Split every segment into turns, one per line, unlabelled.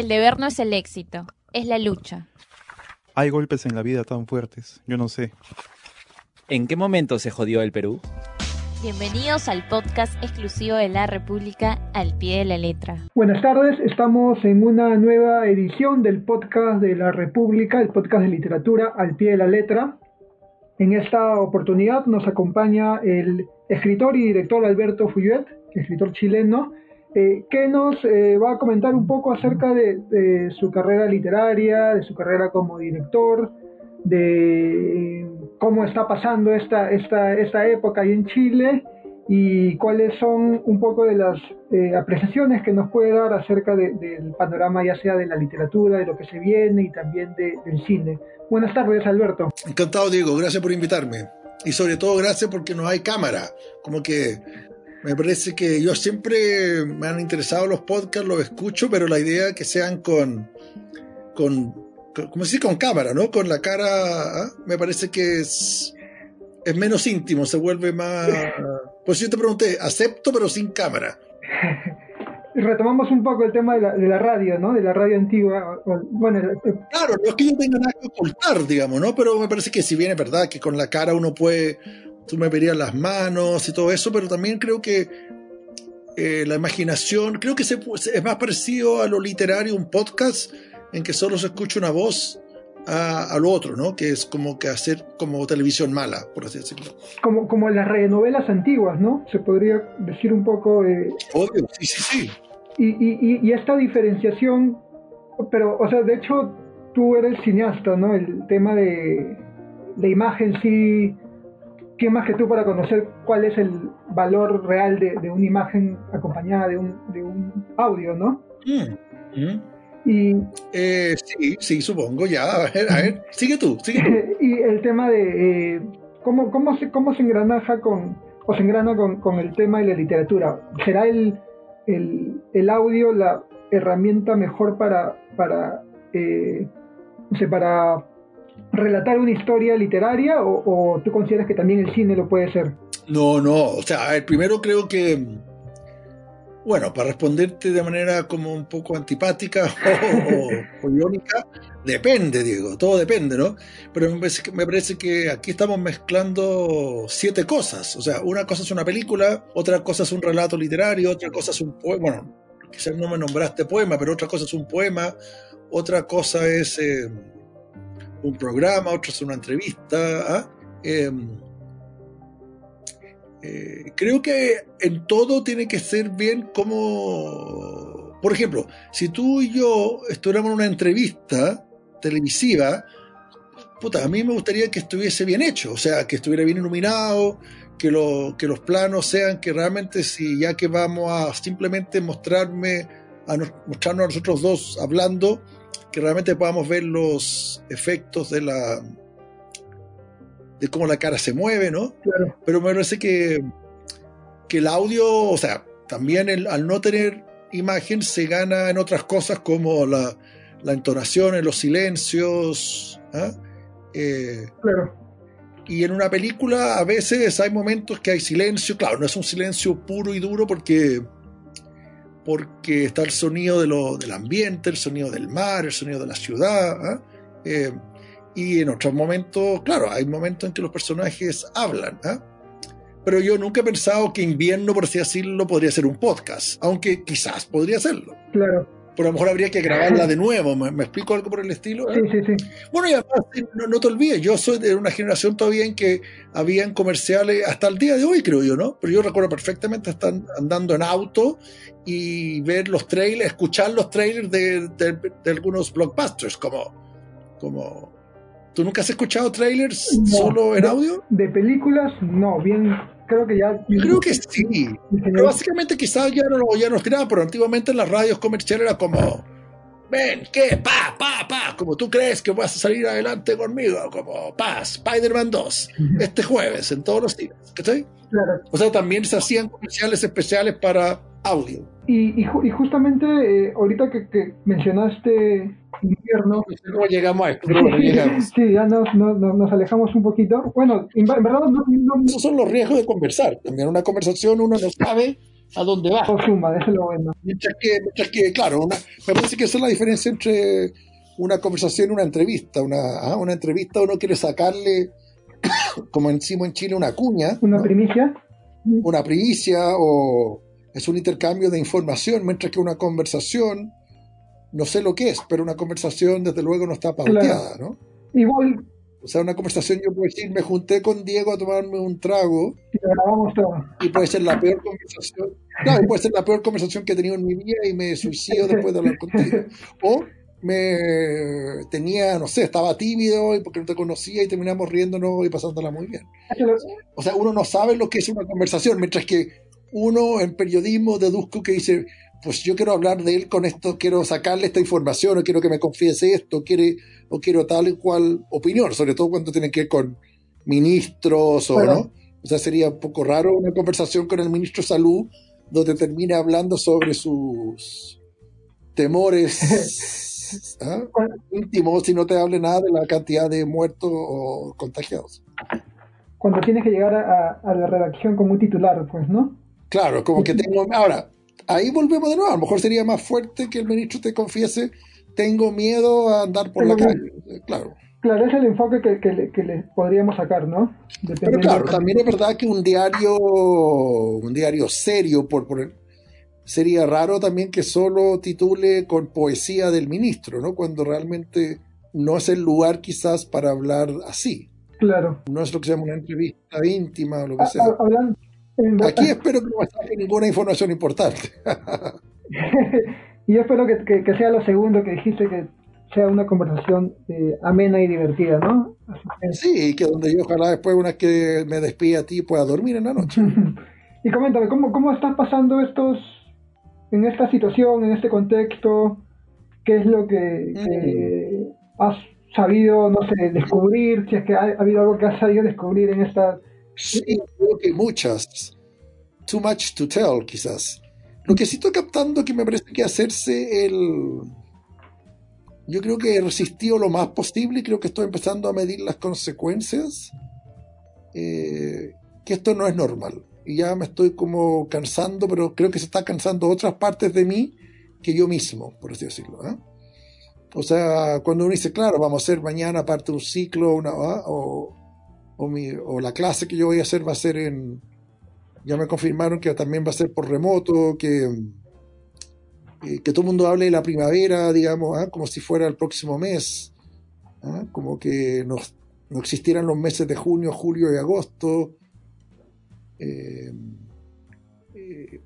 el deber no es el éxito, es la lucha.
Hay golpes en la vida tan fuertes, yo no sé.
¿En qué momento se jodió el Perú?
Bienvenidos al podcast exclusivo de la República al pie de la letra.
Buenas tardes, estamos en una nueva edición del podcast de la República, el podcast de literatura al pie de la letra. En esta oportunidad nos acompaña el escritor y director Alberto Fuyuet, escritor chileno, eh, que nos eh, va a comentar un poco acerca de, su carrera literaria, de su carrera como director, de cómo está pasando esta, esta, esta época ahí en Chile y cuáles son un poco de las eh, apreciaciones que nos puede dar acerca del panorama ya sea de la literatura, de lo que se viene y también del cine. Buenas tardes, Alberto.
Encantado, Diego. Gracias por invitarme. Y sobre todo gracias porque no hay cámara. Como que me parece que yo siempre me han interesado los podcasts, los escucho, pero la idea es que sean con, con, como decir, con cámara, ¿no? Con la cara, ¿ah? me parece que es, es menos íntimo, se vuelve más... Pues yo te pregunté, acepto pero sin cámara.
Retomamos un poco el tema de la, de la radio, ¿no? De la radio antigua. Bueno,
eh, claro, no es que yo tenga nada que ocultar, digamos, ¿no? Pero me parece que si bien es verdad que con la cara uno puede tú me verías las manos y todo eso, pero también creo que eh, la imaginación, creo que se, es más parecido a lo literario, un podcast en que solo se escucha una voz a, lo otro, ¿no? Que es como que hacer como televisión mala, por así decirlo.
Como, como las novelas antiguas, ¿no? Se podría decir un poco... Eh...
Obvio, sí, sí, sí.
Y, y, y, esta diferenciación, pero, o sea, de hecho, tú eres cineasta, ¿no? El tema de, de imagen sí ¿quién más que tú para conocer cuál es el valor real de, una imagen acompañada de un, de un audio, ¿no? Mm,
mm. Y, eh, sí, sí, supongo, ya. A ver, a ver, sigue tú, sigue tú.
y el tema de eh, ¿cómo, cómo, se, cómo se engranaja con, o se engrana con, el tema de la literatura. ¿Será el, el, audio la herramienta mejor para, para, eh, no sé, para relatar una historia literaria o, tú consideras que también el cine lo puede ser?
No, no, o sea, el primero creo que, bueno, para responderte de manera como un poco antipática o, irónica, depende, Diego, todo depende, ¿no? Pero me parece, que, me parece que aquí estamos mezclando siete cosas, o sea, una cosa es una película, otra cosa es un relato literario, otra cosa es un poema, bueno, quizás no me nombraste poema, pero otra cosa es un poema, otra cosa es... Eh, un programa, otro es una entrevista. ¿ah? Em, eh, creo que en todo tiene que ser bien como, por ejemplo, si tú y yo estuviéramos en una entrevista televisiva, puta, a mí me gustaría que estuviese bien hecho, o sea, que estuviera bien iluminado, que, lo, que los planos sean que realmente si ya que vamos a simplemente mostrarme, a mostrarnos a nosotros dos hablando, que realmente podamos ver los efectos de la de cómo la cara se mueve, ¿no? Pero me parece que, que el audio, o sea, también el, al no tener imagen se gana en otras cosas como la, la entonación, en los silencios. ¿ah? Eh,
claro.
Y en una película a veces hay momentos que hay silencio, claro, no es un silencio puro y duro porque porque está el sonido de lo, del ambiente, el sonido del mar, el sonido de la ciudad. ¿ah? Eh, y en otros momentos, claro, hay momentos en que los personajes hablan. ¿ah? Pero yo nunca he pensado que invierno, por así decirlo, podría ser un podcast, aunque quizás podría serlo.
Claro
pero a lo mejor habría que grabarla de nuevo. ¿Me, explico algo por el estilo?
Sí, sí, sí.
Bueno, y además, no, te olvides, yo soy de una generación todavía en que habían comerciales hasta el día de hoy, creo yo, ¿no? Pero yo recuerdo perfectamente estar andando en auto y ver los trailers, escuchar los trailers de, algunos blockbusters, como, como... ¿Tú nunca has escuchado trailers solo en audio?
De películas, no, bien creo que ya.
creo que sí. Pero básicamente quizás ya no, ya nos tiraban, pero antiguamente en las radios comerciales era como. Ven, ¿qué? Pa, pa, pa. Como tú crees que vas a salir adelante conmigo. Como, pa, Spider-Man 2. Este jueves, en todos los días. ¿Cachai?
Claro.
O sea, también se hacían comerciales especiales para audio.
Y, y, justamente eh, ahorita que, que, mencionaste invierno.
¿Cómo llegamos a esto?
Sí, ya nos, nos, alejamos un poquito. Bueno, en, verdad no,
Esos son los riesgos de conversar. También una conversación uno no sabe a dónde va.
Todo suma, eso es lo bueno.
Mientras que, mientras que claro, una- me parece que esa es la diferencia entre una conversación y una entrevista. Una, ah, una entrevista uno quiere sacarle, como decimos en Chile, una cuña,
Una
¿no?
primicia.
una primicia o es un intercambio de información, mientras que una conversación, no sé lo que es, pero una conversación desde luego no está pauteada, ¿no?
Igual
O sea, una conversación yo puedo decir, me junté con Diego a tomarme un trago
lo grabamos todo.
y puede ser la peor conversación, claro, y puede ser la peor conversación que he tenido en mi vida y me suicido después de hablar contigo. O me tenía, no sé, estaba tímido y porque no te conocía y terminamos riéndonos y pasándola muy bien. O sea, uno no sabe lo que es una conversación, mientras que uno en periodismo deduzco que dice, pues yo quiero hablar de él con esto, quiero sacarle esta información, o quiero que me confiese esto, quiere, o quiero tal y cual opinión, sobre todo cuando tiene que ver con ministros o no. O sea, sería un poco raro una conversación con el ministro de Salud donde termine hablando sobre sus temores ¿ah? íntimos y no te hable nada de la cantidad de muertos o contagiados.
cuando tienes que llegar a, a- a la redacción como un titular, pues, ¿no?
Claro, como que tengo. Ahora, ahí volvemos de nuevo. A lo mejor sería más fuerte que el ministro te confiese: tengo miedo a andar por la calle. Claro.
Claro, es el enfoque que, que le, que le podríamos sacar, ¿no?
Pero claro,
de-
también es verdad que un diario, un diario serio, por poner, sería raro también que solo titule con poesía del ministro, ¿no? Cuando realmente no es el lugar quizás para hablar así.
Claro.
No es lo que se llama una entrevista íntima o lo que
Ah,
sea.
ah, hablando,
Aquí espero que no me saque ninguna información importante.
y yo espero que, que- que sea lo segundo que dijiste, que sea una conversación eh, amena y divertida, ¿no?
Sí, que donde yo ojalá después, una vez que me despida a ti, pueda dormir en la noche.
y coméntame, ¿cómo, ¿cómo estás pasando estos, en esta situación, en este contexto? ¿Qué es lo que, que has sabido, no sé, descubrir? Si es que ha, ha habido algo que has sabido descubrir en esta...
Sí, creo que muchas. Too much to tell, quizás. Lo que sí estoy captando que me parece que hacerse el... Yo creo que he resistido lo más posible y creo que estoy empezando a medir las consecuencias. eh, que esto no es normal. Y ya me estoy como cansando, pero creo que se está cansando otras partes de mí que yo mismo, por así decirlo. ¿eh? O sea, cuando uno dice, claro, vamos a hacer mañana parte de un ciclo, una, ¿ah? o, o, mi- o la clase que yo voy a hacer va a ser en... Ya me confirmaron que también va a ser por remoto, que, eh, que todo el mundo hable de la primavera, digamos, ¿ah? como si fuera el próximo mes, ¿ah? como que no, no existieran los meses de junio, julio y agosto. Eh, eh,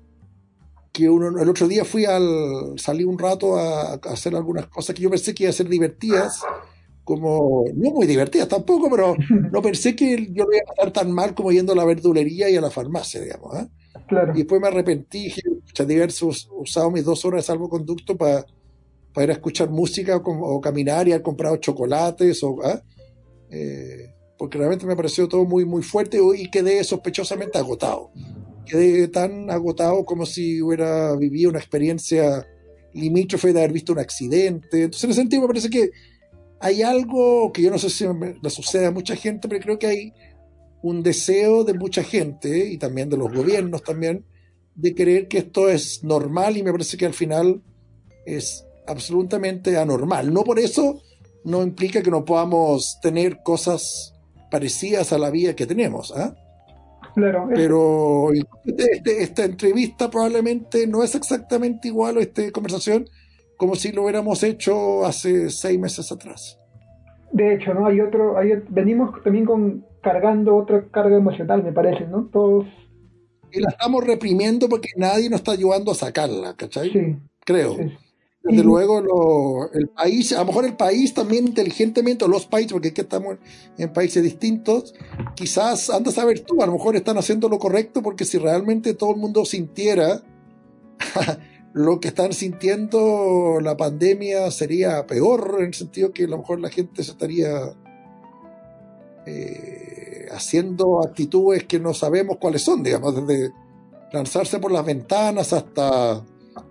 que uno, el otro día fui al, salí un rato a, a hacer algunas cosas que yo pensé que iban a ser divertidas, como, no muy divertidas tampoco, pero no pensé que yo lo iba a pasar tan mal como yendo a la verdulería y a la farmacia, digamos. ¿ah?
Claro.
Y después me arrepentí, dije, "Pucha, de haber us- usado mis dos horas de salvoconducto para ir a escuchar música o, o caminar y haber comprado chocolates, o, ¿ah? Eh, porque realmente me pareció todo muy, muy fuerte y quedé sospechosamente agotado. Quedé tan agotado como si hubiera vivido una experiencia limítrofe de haber visto un accidente. Entonces, en ese sentido, me parece que hay algo que yo no sé si le sucede a mucha gente, pero creo que hay un deseo de mucha gente y también de los gobiernos también de creer que esto es normal y me parece que al final es absolutamente anormal. No por eso no implica que no podamos tener cosas parecidas a la vida que tenemos, ¿ah?
Claro,
pero este- esta entrevista probablemente no es exactamente igual a esta conversación como si lo hubiéramos hecho hace seis meses atrás.
de hecho, ¿no? Hay otro, hay, venimos también con cargando otra carga emocional, me parece, ¿no? Todos,
Y la estamos reprimiendo porque nadie nos está ayudando a sacarla, ¿cachai?
sí,
Creo.
sí.
Desde
Y-
luego lo- el país, a lo mejor el país también inteligentemente, o los países, porque aquí estamos en países distintos, quizás, anda a saber tú, a lo mejor están haciendo lo correcto porque si realmente todo el mundo sintiera lo que están sintiendo la pandemia sería peor, en el sentido que a lo mejor la gente se estaría eh, haciendo actitudes que no sabemos cuáles son, digamos, desde lanzarse por las ventanas hasta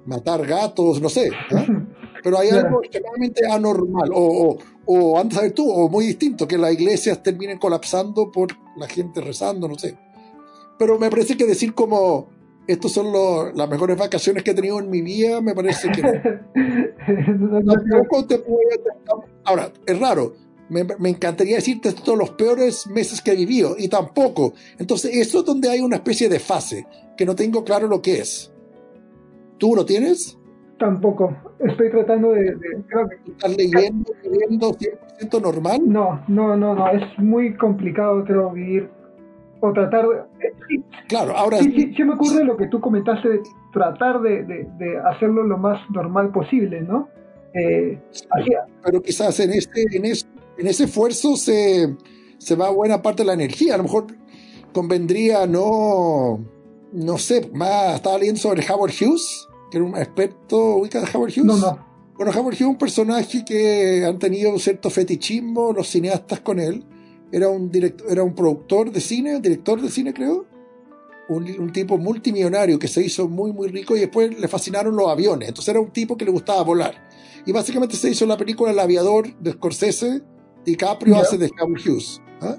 matar gatos, no sé. Pero hay algo extremadamente anormal, o, o, o antes a ver tú, o muy distinto, que las iglesias terminen colapsando por la gente rezando, no sé. Pero me parece que decir como estos son los- las mejores vacaciones que he tenido en mi vida, me parece que no. Tampoco te puedo- Ahora, es raro. Me, me encantaría decirte son los peores meses que he vivido, y tampoco. Entonces, eso es donde hay una especie de fase, que no tengo claro lo que es. ¿Tú lo tienes?
tampoco. Estoy tratando de, de- creo que
¿Estás leyendo, viviendo 100% normal?
no, no, no, no. Es muy complicado, creo, vivir o tratar de.
Claro, ahora
sí, sí, sí me ocurre lo que tú comentaste de tratar de, de- de hacerlo lo más normal posible, ¿no? Eh,
pero quizás en ese, en ese, en ese esfuerzo se, se va buena parte de la energía. A lo mejor convendría no, no sé, más, estaba leyendo sobre Howard Hughes, que era un experto, ¿ubicas a Howard Hughes?
no, no.
Bueno, Howard Hughes es un personaje que han tenido un cierto fetichismo los cineastas con él. Era un, director, era un productor de cine, director de cine creo. Un, un tipo multimillonario que se hizo muy, muy rico y después le fascinaron los aviones. Entonces era un tipo que le gustaba volar. Y básicamente se hizo la película El aviador de Scorsese. DiCaprio
Ya.
hace de Howard Hughes. ¿ah?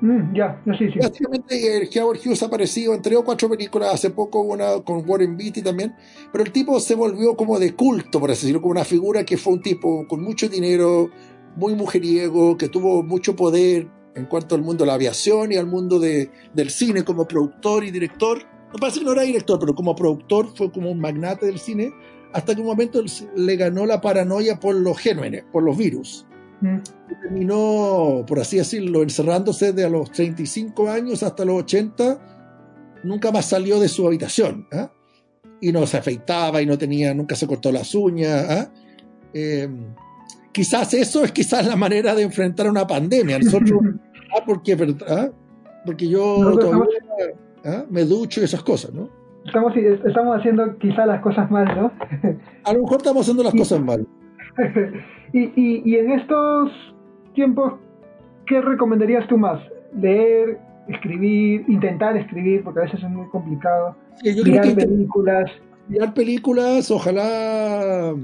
Mm, ya, ya, sí, sí.
Básicamente el Howard Hughes ha aparecido en tres o cuatro películas, hace poco una con Warren Beatty también, pero el tipo se volvió como de culto, por así decirlo, como una figura que fue un tipo con mucho dinero, muy mujeriego, que tuvo mucho poder en cuanto al mundo de la aviación y al mundo de, del cine como productor y director. Me parece que no era director, pero como productor fue como un magnate del cine, hasta que un momento le ganó la paranoia por los gérmenes, por los virus
Mm,
terminó, por así decirlo, encerrándose de a los 35 años hasta los 80, nunca más salió de su habitación. ¿ah? Y no se afeitaba y no tenía, nunca se cortó las uñas. ¿ah? Eh, quizás eso es quizás la manera de enfrentar una pandemia. Nosotros, ah, porque, ¿ah? porque yo todavía ¿ah? me ducho y esas cosas, ¿no?
Estamos, estamos haciendo quizá las cosas mal, ¿no?
A lo mejor estamos haciendo las cosas mal.
y, y, y en estos tiempos, ¿qué recomendarías tú más? ¿Leer, escribir, intentar escribir, porque a veces es muy complicado?
Sí, yo creo
mirar
que
películas.
mirar películas, ojalá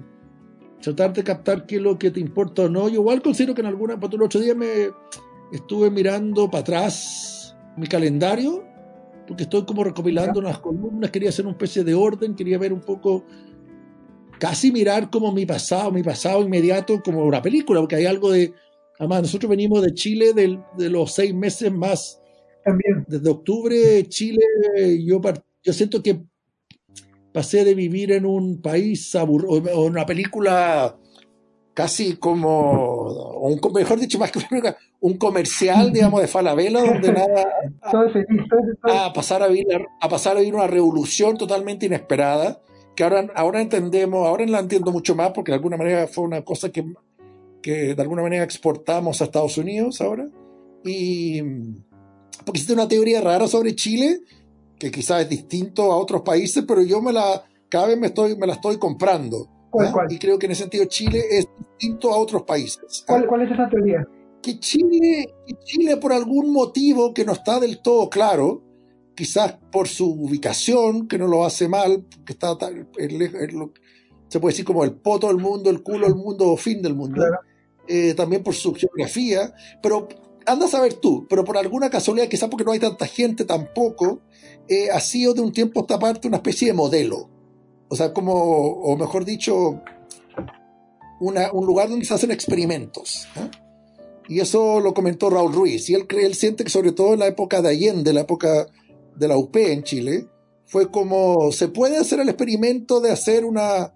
tratar de captar qué es lo que te importa o no. Yo igual considero que en alguna, por el otro día me estuve mirando para atrás mi calendario, porque estoy como recopilando unas columnas, quería hacer una especie de orden, quería ver un poco, casi mirar como mi pasado, mi pasado inmediato, como una película, porque hay algo de, además nosotros venimos de Chile del- de los seis meses más
También.
desde octubre, Chile, yo, yo siento que pasé de vivir en un país aburrido, o en una película casi como, un, mejor dicho, más que un comercial, digamos, de Falabella, donde nada,
es-
a pasar a, vivir, a pasar a vivir una revolución totalmente inesperada, que ahora, ahora entendemos, ahora la entiendo mucho más, porque de alguna manera fue una cosa que, que de alguna manera exportamos a Estados Unidos ahora. Y porque existe una teoría rara sobre Chile, que quizás es distinto a otros países, pero yo me la, cada vez me, estoy, me la estoy comprando.
¿Cuál, cuál?
Y creo que en ese sentido Chile es distinto a otros países.
¿Cuál, cuál es esa teoría?
que Chile, que Chile por algún motivo que no está del todo claro, quizás por su ubicación, que no lo hace mal, que está tan- es lo- se puede decir como el poto del mundo, el culo del mundo o fin del mundo,
Claro.
eh, también por su geografía, pero anda a saber tú, pero por alguna casualidad, quizás porque no hay tanta gente tampoco, eh, ha sido de un tiempo a esta parte una especie de modelo. O sea, como, o mejor dicho, una- un lugar donde se hacen experimentos. ¿eh? Y eso lo comentó Raúl Ruiz. Y él, cree, él siente que sobre todo en la época de Allende, la época de la UP en Chile, fue como se puede hacer el experimento de hacer una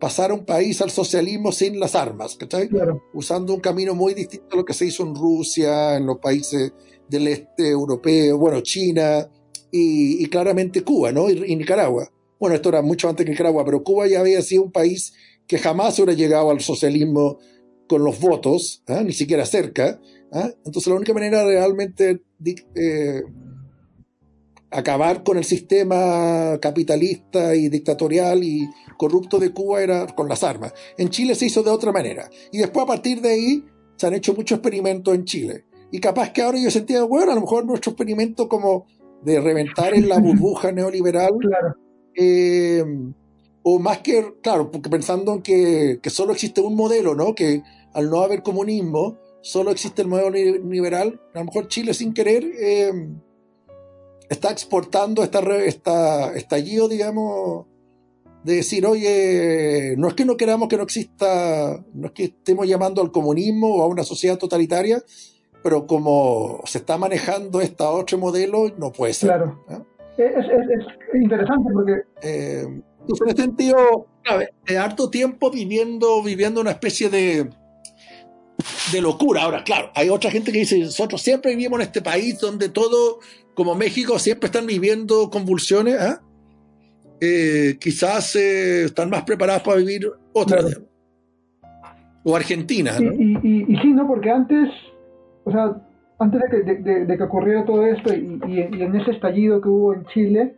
pasar a un país al socialismo sin las armas, ¿cachai?
Claro.
Usando un camino muy distinto a lo que se hizo en Rusia, en los países del este europeo, bueno, China y, claramente Cuba, ¿no? Y, Nicaragua. Bueno, esto era mucho antes que Nicaragua, pero Cuba ya había sido un país que jamás hubiera llegado al socialismo con los votos, ¿ah? ni siquiera cerca. ¿ah? Entonces la única manera de realmente eh, acabar con el sistema capitalista y dictatorial y corrupto de Cuba era con las armas. En Chile se hizo de otra manera. Y después a partir de ahí se han hecho muchos experimentos en Chile. Y capaz que ahora yo sentía, bueno, a lo mejor nuestro experimento como de reventar en la burbuja neoliberal
Claro.
eh, o más que, claro, porque pensando en que, que solo existe un modelo, ¿no? Que al no haber comunismo, solo existe el modelo li- liberal, a lo mejor Chile sin querer eh, está exportando esta, esta estallido, digamos, de decir, oye, no es que no queramos que no exista, no es que estemos llamando al comunismo o a una sociedad totalitaria, pero como se está manejando este otro modelo, no puede ser.
Claro.
¿Ah?
Es, es- es interesante porque
Eh, entonces, en ese sentido, de harto tiempo viviendo, viviendo una especie de, de locura. Ahora, claro, hay otra gente que dice, nosotros siempre vivimos en este país donde todo, como México, siempre están viviendo convulsiones. ¿ah? Eh, quizás eh, están más preparados para vivir otras.
Claro.
O Argentina,
Y,
¿no?
y, y, y sí, ¿no? Porque antes, o sea, antes de que, de, de- de que ocurriera todo esto y, y- y en ese estallido que hubo en Chile,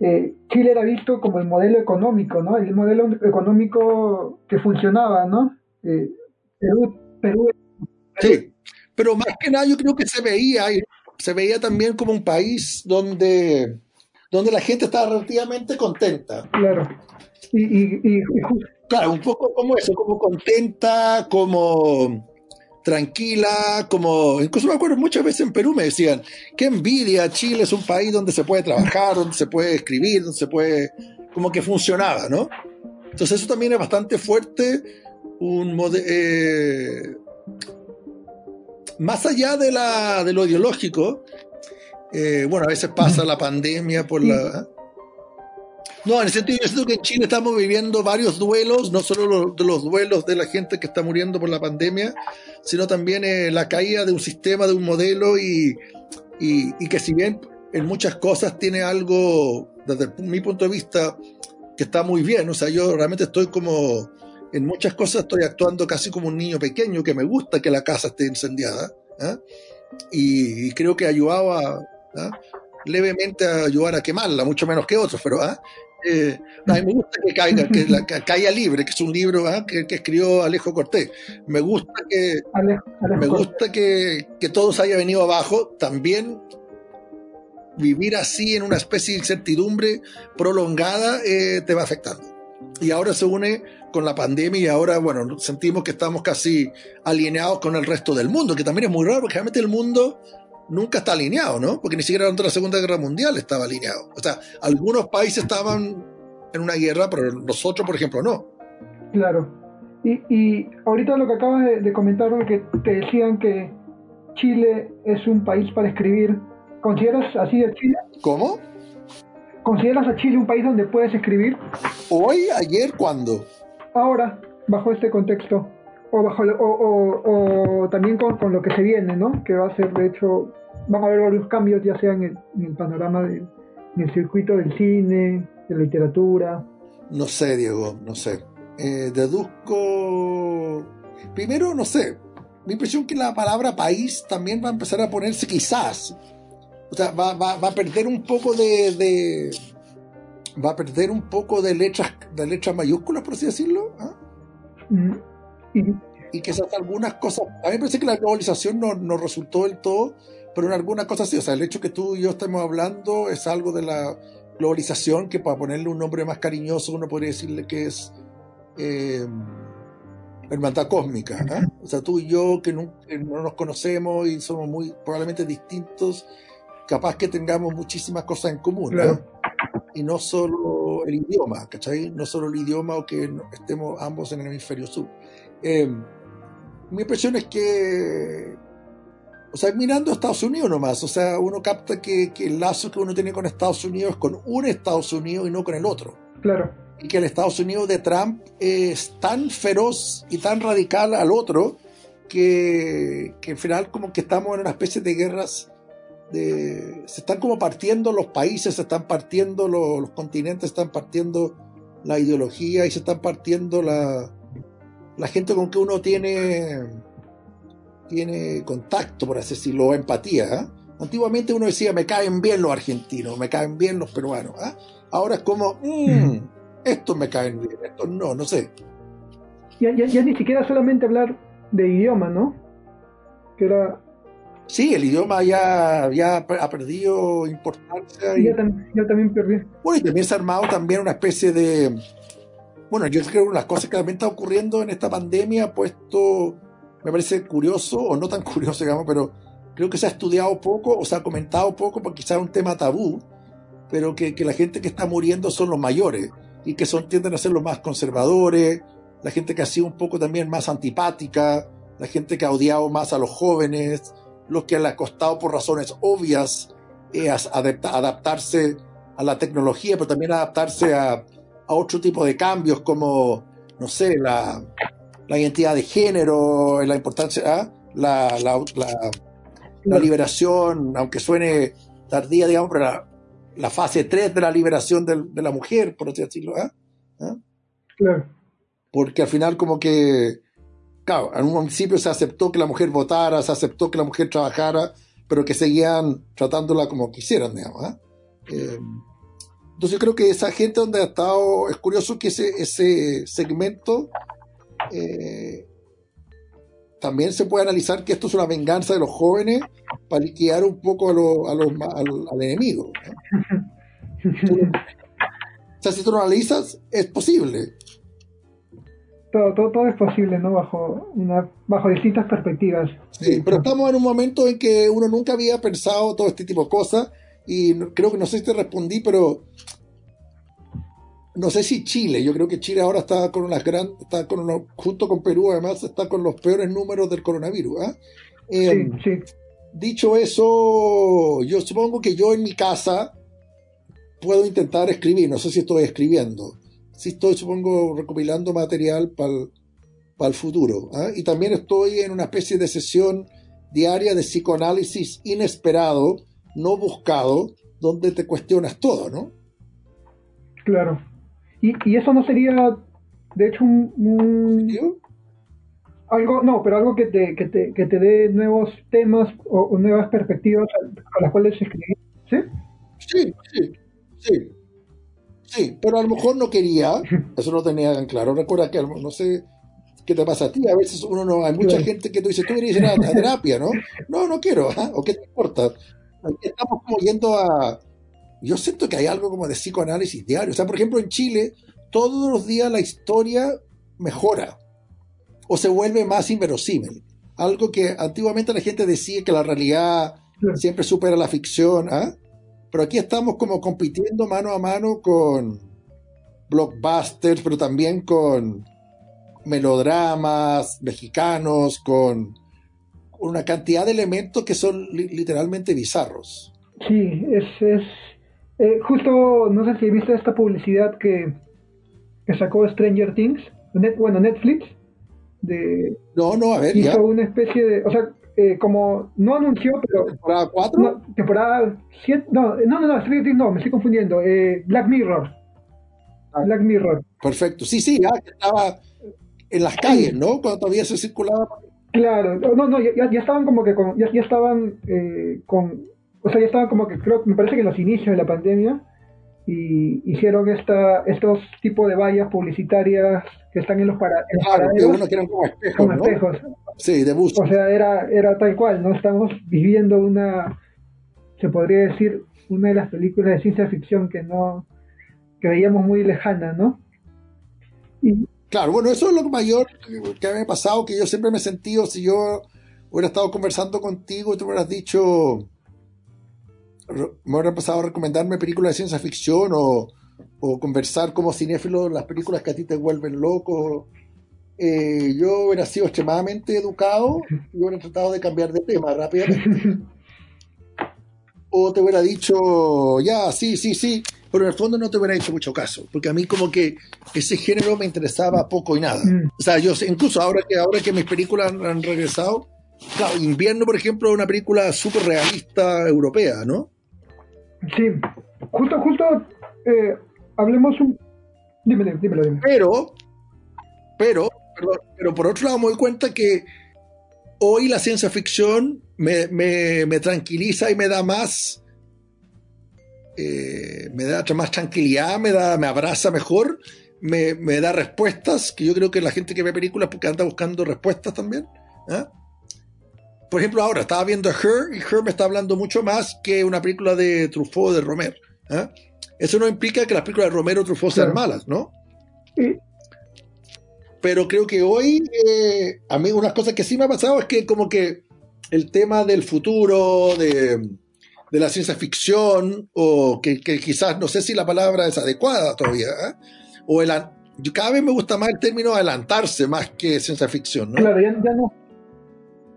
eh, Chile era visto como el modelo económico, ¿no? El modelo económico que funcionaba, ¿no? Eh, Perú, Perú,
Sí, pero más que nada yo creo que se veía, se veía también como un país donde, donde la gente estaba relativamente contenta.
claro. Y, y, y,
Claro, un poco como eso, como contenta, como tranquila, como... Incluso me acuerdo muchas veces en Perú me decían, qué envidia, Chile es un país donde se puede trabajar, donde se puede escribir, donde se puede... como que funcionaba, ¿no? Entonces eso también es bastante fuerte, un eh, más allá de, la, de lo ideológico, eh, bueno, a veces pasa la pandemia por la... No, en el sentido, yo siento que en Chile estamos viviendo varios duelos, no solo los, de los duelos de la gente que está muriendo por la pandemia, sino también eh, la caída de un sistema, de un modelo y, y, que si bien en muchas cosas tiene algo, desde mi punto de vista, que está muy bien, o sea, yo realmente estoy como, en muchas cosas estoy actuando casi como un niño pequeño, que me gusta que la casa esté incendiada, ¿ah? y, creo que ayudaba ¿ah? levemente a ayudar a quemarla, mucho menos que otros, pero ¿ah? Eh, a mí me gusta que caiga, que la que caiga libre, que es un libro ¿ah? que, que escribió Alejo Cortés. Me gusta que,
Alejo- Alejo
me gusta que, que todo se haya venido abajo. También vivir así en una especie de incertidumbre prolongada eh, te va afectando. Y ahora se une con la pandemia y ahora, bueno, sentimos que estamos casi alineados con el resto del mundo, que también es muy raro porque realmente el mundo nunca está alineado, ¿no? Porque ni siquiera durante la Segunda Guerra Mundial estaba alineado. O sea, algunos países estaban en una guerra, pero nosotros, por ejemplo, no.
Claro. Y, y ahorita lo que acabas de, de comentar, que te decían que Chile es un país para escribir. ¿Consideras así a Chile?
¿Cómo?
¿Consideras a Chile un país donde puedes escribir?
Hoy, ayer, ¿cuándo?
Ahora, bajo este contexto. O, bajo o- o también con, con lo que se viene, ¿no? Que va a ser, de hecho, van a haber varios cambios, ya sea en el, en el panorama del en el circuito del cine, de la literatura.
No sé, Diego, no sé. Eh, deduzco. Primero, no sé. Mi impresión es que la palabra país también va a empezar a ponerse quizás. O sea, va, va- va a perder un poco de, de- Va a perder un poco de letras, de letras mayúsculas, por así decirlo.
Y,
Y quizás algunas cosas. A mí me parece que la globalización no, no resultó del todo, pero en algunas cosas sí. O sea, el hecho que tú y yo estemos hablando es algo de la globalización que, para ponerle un nombre más cariñoso, uno podría decirle que es. eh, hermandad cósmica. ¿ah? O sea, tú y yo que no, que no nos conocemos y somos muy probablemente distintos, capaz que tengamos muchísimas cosas en común.
Claro.
Y no solo el idioma, ¿cachai? No solo el idioma o que estemos ambos en el hemisferio sur. Eh, mi impresión es que, o sea, mirando a Estados Unidos nomás, o sea, uno capta que, que el lazo que uno tiene con Estados Unidos es con un Estados Unidos y no con el otro
claro.
y que el Estados Unidos de Trump es tan feroz y tan radical al otro que, que al final como que estamos en una especie de guerras de, se están como partiendo los países, se están partiendo los, los continentes, se están partiendo la ideología y se están partiendo la, la gente con que uno tiene tiene contacto, por así decirlo, empatía. ¿ah? Antiguamente uno decía, me caen bien los argentinos, me caen bien los peruanos. ¿ah? Ahora es como, "Mm, estos me caen bien, estos no, no sé.
Ya, ya, ya ni siquiera solamente hablar de idioma, ¿no? Que era.
Sí, el idioma ya, ya ha perdido importancia y,
Ya, tam- ya también perdí.
bueno, y también se ha armado también una especie de... Bueno, yo creo que una de las cosas que también está ocurriendo en esta pandemia ha puesto, me parece curioso, o no tan curioso, digamos, pero creo que se ha estudiado poco o se ha comentado poco porque quizás es un tema tabú, pero que, que, la gente que está muriendo son los mayores y que son, tienden a ser los más conservadores, la gente que ha sido un poco también más antipática, la gente que ha odiado más a los jóvenes, los que le ha costado por razones obvias eh, adaptarse a la tecnología, pero también adaptarse a, a, otro tipo de cambios como, no sé, la, la identidad de género, la importancia, ¿ah? la, la, la, liberación, aunque suene tardía, digamos, pero la, la fase 3 de la liberación de, de la mujer, por así decirlo. ¿ah? ¿Ah?
Claro.
Porque al final como que, claro, en un principio se aceptó que la mujer votara, se aceptó que la mujer trabajara, pero que seguían tratándola como quisieran, digamos. ¿ah? Eh, entonces creo que esa gente donde ha estado, es curioso que ese, ese segmento eh, también se puede analizar que esto es una venganza de los jóvenes para liquidar un poco a lo, a los, al, al, enemigo. ¿no? o sea, si tú lo analizas, es posible.
Todo, todo, todo, es posible, ¿no? Bajo, una, bajo distintas perspectivas.
Sí, pero estamos en un momento en que uno nunca había pensado todo este tipo de cosas y creo que no sé si te respondí, pero no sé si Chile, yo creo que Chile ahora está con unas grandes, está con unos, junto con Perú además está con los peores números del coronavirus. ¿eh?
Eh, sí, sí.
Dicho eso, yo supongo que yo en mi casa puedo intentar escribir, no sé si estoy escribiendo, si estoy supongo recopilando material para el futuro. ¿eh? Y también estoy en una especie de sesión diaria de psicoanálisis inesperado, no buscado, donde te cuestionas todo, ¿no?
Claro. Y, y eso no sería, de hecho, un, un algo, no, pero algo que te, que te, que te dé nuevos temas o, o nuevas perspectivas a, a, las cuales escribir, ¿sí?
Sí, sí, sí. Sí, pero a lo mejor no quería, eso no tenía tan claro. Recuerda que no sé qué te pasa a ti, a veces uno no, hay mucha gente que tú dices, tú ir a, a terapia, ¿no? No, no quiero, ¿ah? ¿o qué te importa? Aquí estamos como yendo a, yo siento que hay algo como de psicoanálisis diario. O sea, por ejemplo, en Chile, todos los días la historia mejora o se vuelve más inverosímil. Algo que antiguamente la gente decía que la realidad siempre supera la ficción. ¿ah? Pero aquí estamos como compitiendo mano a mano con blockbusters, pero también con melodramas mexicanos, con una cantidad de elementos que son li literalmente bizarros.
Sí, es, es eh, justo, no sé si viste esta publicidad que, que sacó Stranger Things, Net, bueno, Netflix, de...
No, no, a ver,
hizo
ya.
una especie de, o sea, eh, como, no anunció, pero...
¿Temporada 4?
No, temporada 7, no, no, no, no, Stranger Things no, me estoy confundiendo, eh, Black Mirror.
Ah.
Black Mirror.
Perfecto, sí, sí, ya estaba en las calles, ¿no? Cuando todavía se circulaba.
Claro, no, no, ya, ya estaban como que con, ya, ya estaban eh, con o sea, ya estaban como que creo, me parece que en los inicios de la pandemia y hicieron esta, estos tipos de vallas publicitarias que están en los, para, en los
claro,
paraderos,
uno que eran como espejos,
como
¿no?
espejos.
Sí, de bus.
O sea, era, era tal cual, ¿no? Estamos viviendo una, se podría decir, una de las películas de ciencia ficción que no, que veíamos muy lejana, ¿no? Y,
Claro, bueno, eso es lo mayor que me ha pasado, que yo siempre me he sentido, si yo hubiera estado conversando contigo y tú me hubieras dicho, me hubiera empezado a recomendarme películas de ciencia ficción o, o conversar como cinéfilo las películas que a ti te vuelven loco. Eh, yo hubiera sido extremadamente educado y hubiera tratado de cambiar de tema rápidamente. O te hubiera dicho, ya, sí, sí, sí, pero en el fondo no te hubiera hecho mucho caso, porque a mí como que ese género me interesaba poco y nada.
Mm.
O sea, yo incluso ahora que, ahora que mis películas han, han regresado, claro, Invierno, por ejemplo, es una película súper realista europea, ¿no?
Sí, justo, justo, eh, hablemos un... Dímelo, dímelo, dímelo.
Pero, pero, perdón, pero por otro lado me doy cuenta que hoy la ciencia ficción me, me, me tranquiliza y me da más, eh, me da más tranquilidad, me, da, me abraza mejor, me, me, da respuestas, que yo creo que la gente que ve películas porque anda buscando respuestas también. ¿eh? Por ejemplo, ahora estaba viendo a Her y Her me está hablando mucho más que una película de Truffaut de Romer. ¿eh? Eso no implica que las películas de Romero o Truffaut sean
Claro.
malas, ¿no?
Y-
Pero creo que hoy, eh, a mí unas cosas que sí me ha pasado es que como que el tema del futuro, de, de la ciencia ficción, o que, que quizás, no sé si la palabra es adecuada todavía, ¿eh? o el, cada vez me gusta más el término adelantarse más que ciencia ficción, ¿no?
Claro, ya, ya no.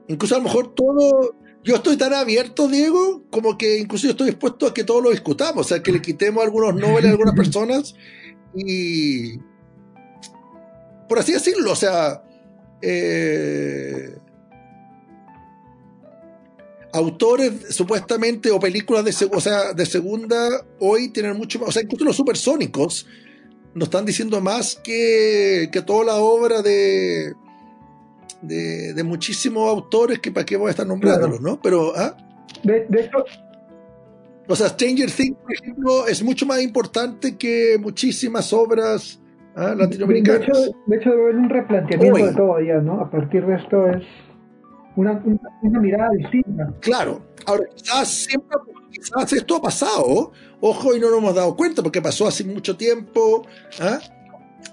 Incluso a lo mejor todo, yo estoy tan abierto, Diego, como que incluso yo estoy dispuesto a que todo lo discutamos, o sea, que le quitemos algunos noveles a algunas personas y, por así decirlo, o sea, eh, autores supuestamente o películas de, segunda hoy tienen mucho más, o sea, incluso los supersónicos nos están diciendo más que, que toda la obra de, de, de muchísimos autores que para qué voy a estar nombrándolos, ¿no? Pero, ¿ah?
De, de hecho,
O sea, Stranger Things, por ejemplo, es mucho más importante que muchísimas obras ¿ah?
de, de
latinoamericanas.
hecho, de hecho debe haber un replanteamiento de todo ya, ¿no? A partir de esto es una, una, una mirada distinta.
Claro. Ahora, quizás siempre, quizás esto ha pasado, ojo, y no nos hemos dado cuenta porque pasó hace mucho tiempo. ¿ah?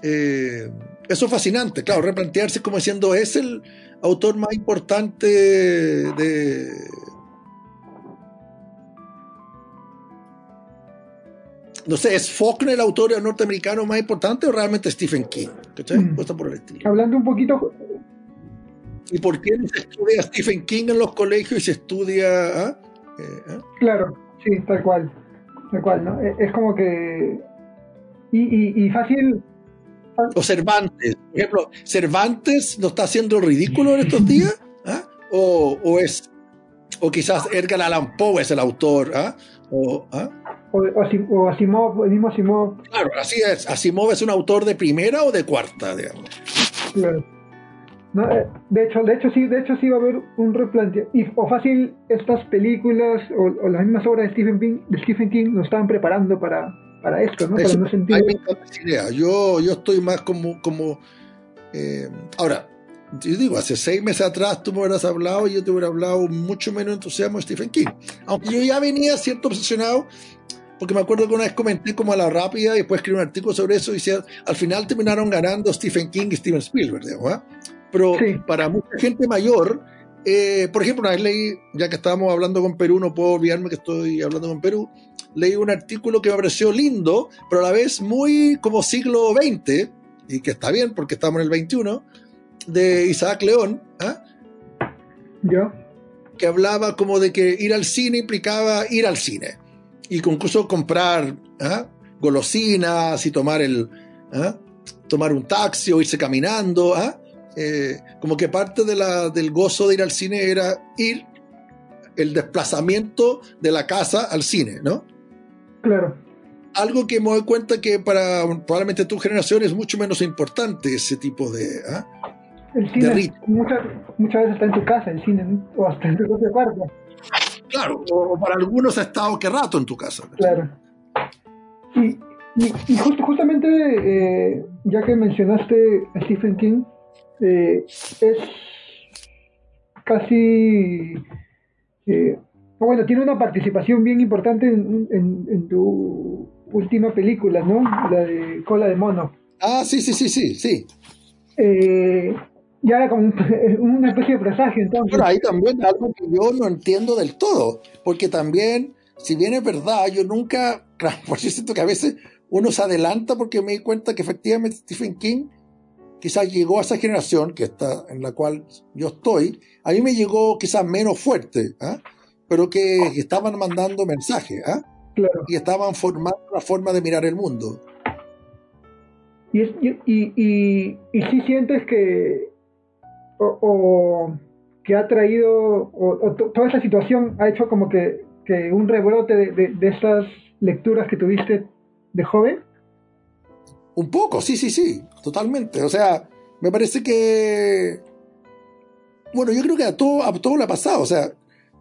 Eh, eso es fascinante, claro, replantearse como diciendo, es el autor más importante de... No sé, ¿es Faulkner el autor norteamericano más importante o realmente Stephen King? ¿Cachai?
Mm.
Por el estilo.
Hablando un poquito,
¿Y por qué no se estudia Stephen King en los colegios y se estudia... ah? Eh, ah?
claro, sí, tal cual, tal cual, ¿no? Es, es como que... Y, y, y fácil,
O Cervantes. Por ejemplo, ¿Cervantes no está haciendo el ridículo en estos días? ¿Ah? O, o es... O quizás Edgar Allan Poe es el autor. ¿ah? O, ¿ah?
o, o, Asim- o Asimov, el mismo Asimov,
Claro, así es. Asimov es un autor de primera o de cuarta, digamos.
claro. No, eh, de hecho, de hecho sí, de hecho sí va a haber un replanteo. Y, o fácil, estas películas o, o las mismas obras de Stephen King, de Stephen King nos estaban preparando para, para esto, ¿no? Para
Eso,
no sentir...
esa idea. Yo, yo estoy más como... como eh, ahora, yo digo, hace seis meses atrás tú me hubieras hablado y yo te hubiera hablado mucho menos entusiasmo de Stephen King. Aunque yo ya venía cierto obsesionado, porque me acuerdo que una vez comenté como a la rápida y después escribí un artículo sobre eso y decía, al final terminaron ganando Stephen King y Steven Spielberg, digamos, ¿ah? Pero
Sí.
para mucha gente mayor, eh, por ejemplo, una vez leí, ya que estábamos hablando con Perú, no puedo olvidarme que estoy hablando con Perú, leí un artículo que me pareció lindo, pero a la vez muy como siglo XX, y que está bien porque estamos en el 21, de Isaac León, ¿ah?
Yo,
que hablaba como de que ir al cine implicaba ir al cine, y incluso comprar ¿ah? golosinas y tomar, el, ¿ah? tomar un taxi o irse caminando, ¿ah? Eh, como que parte de la, del gozo de ir al cine era ir el desplazamiento de la casa al cine, ¿no?
Claro.
algo que me doy cuenta que para probablemente tu generación es mucho menos importante ese tipo de... ¿ah?
El cine muchas, muchas veces está en tu casa, el cine, ¿no? o hasta en tu propio cuarto.
Claro, o, para algunos ha estado que rato en tu casa.
Claro. Y, y, justamente, eh, ya que mencionaste a Stephen King, eh, es casi... eh, o bueno, tiene una participación bien importante en, en- en tu última película, ¿no? La de Cola de Mono.
Ah, sí, sí, sí, sí, sí.
Eh, ya era como un- una especie de presagio, entonces.
Pero ahí también algo que yo no entiendo del todo, porque también, si bien es verdad, yo nunca, claro, por eso siento que a veces uno se adelanta porque me di cuenta que efectivamente Stephen King quizás llegó a esa generación que está, en la cual yo estoy, a mí me llegó quizás menos fuerte, ¿ah? Pero que estaban mandando mensajes, ¿ah?
Claro.
y estaban formando una forma de mirar el mundo.
Y, es, y, y, y, y sí sientes que o, o que ha traído o, o to- toda esa situación ha hecho como que, que un rebrote de, de, de estas lecturas que tuviste de joven.
Un poco, sí, sí, sí, totalmente. O sea, me parece que. Bueno, yo creo que a todo, a todo le ha pasado. O sea,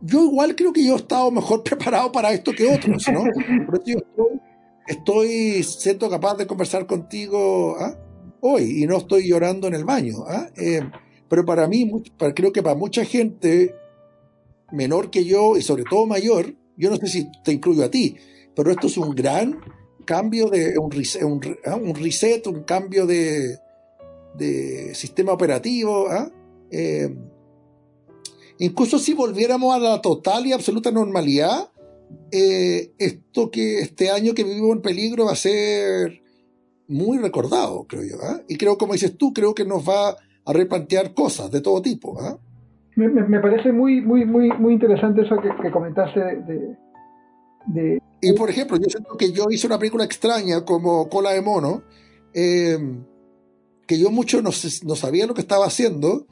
yo igual creo que yo he estado mejor preparado para esto que otros, ¿no? Por eso yo estoy, estoy siendo capaz de conversar contigo ¿ah? hoy y no estoy llorando en el baño. ¿ah? Eh, pero para mí, creo que para mucha gente menor que yo y sobre todo mayor, yo no sé si te incluyo a ti, pero esto es un gran cambio de un ah, reset, un cambio de, de sistema operativo. Eh, incluso si volviéramos a la total y absoluta normalidad, eh, esto que este año que vivimos en peligro va a ser muy recordado, creo yo. ¿ah? Y creo, como dices tú, creo que nos va a replantear cosas de todo tipo. ¿ah?
Me, me, me, parece muy, muy, muy, muy interesante eso que, que comentaste de, de,
Y por ejemplo, yo siento que yo hice una película extraña como Cola de Mono, eh, que yo mucho no, no, sabía lo que estaba haciendo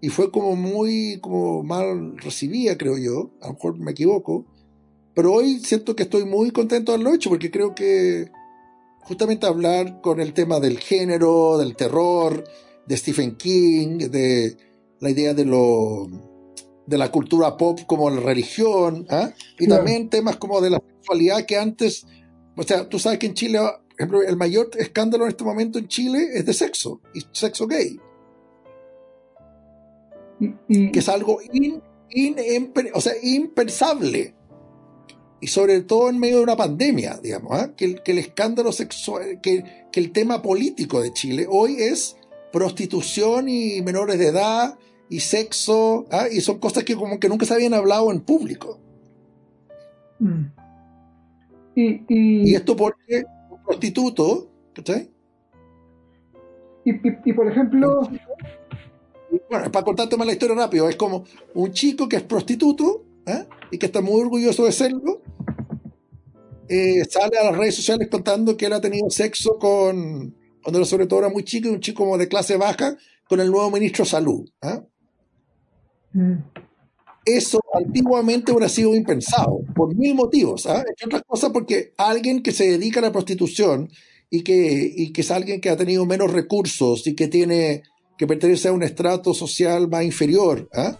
y fue como muy como mal recibida, creo yo, a lo mejor me equivoco, pero hoy siento que estoy muy contento de haberlo hecho porque creo que justamente hablar con el tema del género, del terror, de Stephen King, de la idea de lo de la cultura pop como la religión, ¿eh? y claro. también temas como de la sexualidad que antes, o sea, tú sabes que en Chile, por ejemplo, el mayor escándalo en este momento en Chile es de sexo, y sexo gay.
Y, y,
que es algo in, in, o sea, impensable. Y sobre todo en medio de una pandemia, digamos, ¿eh? que, el, que, el, escándalo sexual, que, que el tema político de Chile hoy es prostitución y menores de edad y sexo, ¿ah? y son cosas que como que nunca se habían hablado en público.
Mm. Y, y,
y, esto porque un prostituto, ¿cachai?
Y, por ejemplo...
Bueno, para contarte más la historia rápido, es como un chico que es prostituto ¿eh? y que está muy orgulloso de serlo, eh, sale a las redes sociales contando que él ha tenido sexo con, cuando sobre todo era muy chico, un chico como de clase baja, con el nuevo ministro de Salud. ¿eh?
Mm.
Eso antiguamente hubiera sido impensado, por mil motivos. ¿eh? Entre otras cosas, porque alguien que se dedica a la prostitución y que, y que es alguien que ha tenido menos recursos y que tiene que pertenece a un estrato social más inferior, ¿eh?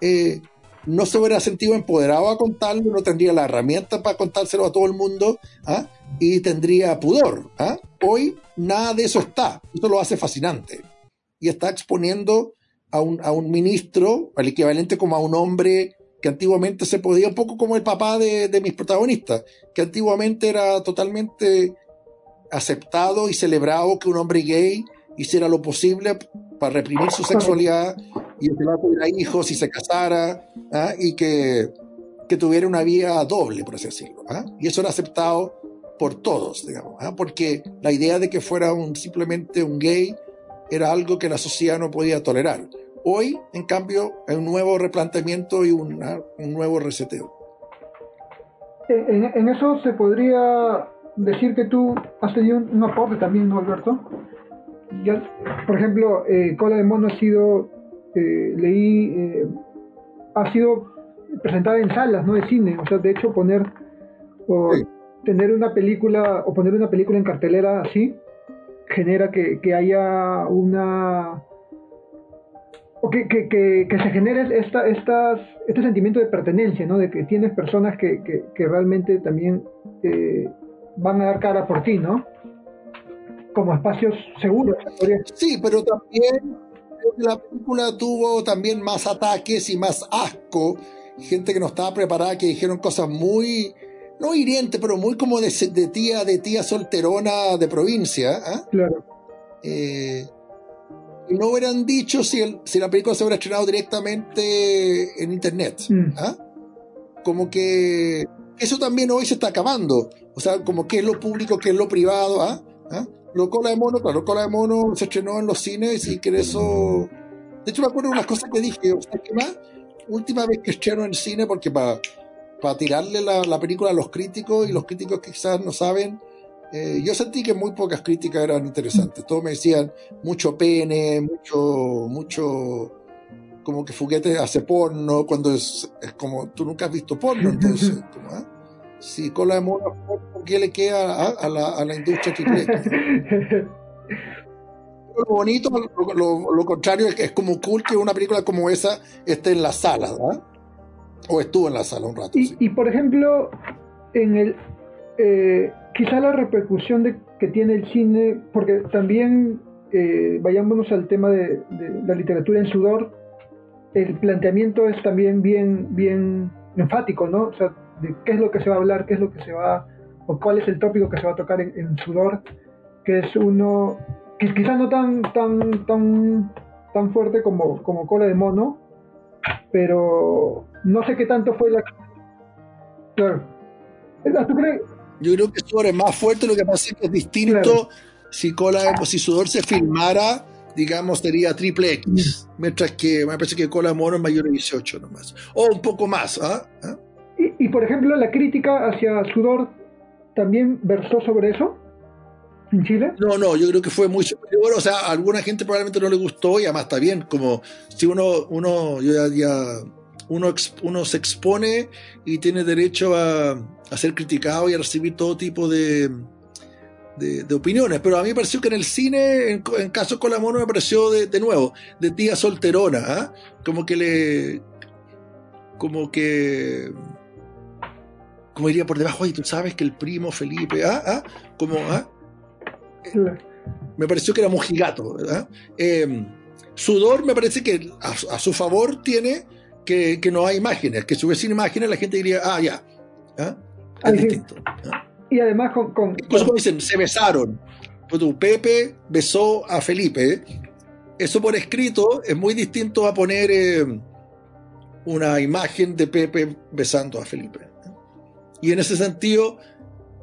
Eh, no se hubiera sentido empoderado a contarlo, no tendría la herramienta para contárselo a todo el mundo ¿ah? y tendría pudor. ¿ah? Hoy nada de eso está, eso lo hace fascinante y está exponiendo a un, ministro, al equivalente como a un hombre que antiguamente se podía, un poco como el papá de mis protagonistas, que antiguamente era totalmente aceptado y celebrado que un hombre gay hiciera lo posible para reprimir su sexualidad y que tuviera hijos y se casara ¿ah? y que, que, tuviera una vida doble, por así decirlo. ¿ah? Y eso era aceptado por todos, digamos, ¿ah? porque la idea de que fuera un, simplemente un gay era algo que la sociedad no podía tolerar. Hoy, en cambio, hay un nuevo replanteamiento y una, un nuevo reseteo.
En, en, eso se podría decir que tú has tenido un, un aporte también, ¿no, Alberto? Ya, por ejemplo, eh, Cola de Mono ha sido, eh, leí, eh, ha sido presentada en salas, no de cine. O sea, de hecho, poner o sí. tener una película o poner una película en cartelera así genera que, que haya una o que, que, que, que, se genere esta, estas, este sentimiento de pertenencia, ¿no? De que tienes personas que, que, realmente también eh, van a dar cara por ti, ¿no? Como espacios seguros.
Sí, pero también la película tuvo también más ataques y más asco. Gente que no estaba preparada, que dijeron cosas muy, no hirientes, pero muy como de, de tía, de tía solterona de provincia. ¿eh?
Claro.
Eh, no hubieran dicho si, el, si, la película se hubiera estrenado directamente en internet.
Mm.
¿ah? Como que eso también hoy se está acabando. O sea, como qué es lo público, qué es lo privado. ¿ah? ¿Ah? Lo Cola de Mono, claro, Cola de Mono se estrenó en los cines y que eso. De hecho, me acuerdo de unas cosas que dije. O sea, ¿qué más? Última vez que estrenó en cine, porque para pa tirarle la, la película a los críticos y los críticos que quizás no saben eh, yo sentí que muy pocas críticas eran interesantes. Todos me decían mucho pene, mucho, mucho, como que Fuguete hace porno, cuando es, es como, tú nunca has visto porno, entonces, como, ¿eh? Si Cola de ¿por qué le queda a, a, la, a la, industria triple Lo bonito, lo, lo, lo, contrario, es que es como cool que una película como esa esté en la sala, ¿verdad? O estuvo en la sala un rato.
Y,
sí.
y por ejemplo, en el. Eh, quizá la repercusión de, que tiene el cine, porque también eh, vayámonos al tema de, de, la literatura en sudor, el planteamiento es también bien, bien enfático, ¿no? O sea, de qué es lo que se va a hablar, qué es lo que se va, o cuál es el tópico que se va a tocar en, en sudor, que es uno, que quizás no tan, tan, tan, tan fuerte como, como cola de mono, pero no sé qué tanto fue la... Claro. ¿Tú crees?
Yo creo que Sudor es más fuerte, lo que pasa es que es distinto
Claro.
si, Cola, si Sudor se filmara, digamos, sería triple X, mientras que me parece que Cola de Mono es mayor de 18 nomás, o un poco más, ¿ah? ¿Ah?
Y, y, por ejemplo, la crítica hacia Sudor también versó sobre eso en Chile.
No, no, yo creo que fue muy superior. O sea, a alguna gente probablemente no le gustó y además está bien. Como si uno, uno, yo ya, uno, uno se expone y tiene derecho a, a ser criticado y a recibir todo tipo de, de, opiniones. Pero a mí me pareció que en el cine, en, en caso con la mono, me pareció de, de nuevo, de tía solterona, ¿ah? Como que le. Como que. Como diría por debajo, oye, tú sabes que el primo Felipe, ¿ah? ¿ah? Como, ¿ah? me pareció que era mojigato. ¿verdad? Eh, sudor me parece que a, a su favor tiene que, que no hay imágenes, que si hubiesen imágenes la gente diría, ah, ya, ¿ah? es
sí.
distinto. ¿ah?
Y además con... con,
dicen, se besaron, pues Pepe besó a Felipe, eso por escrito es muy distinto a poner eh, una imagen de Pepe besando a Felipe. Y en ese sentido,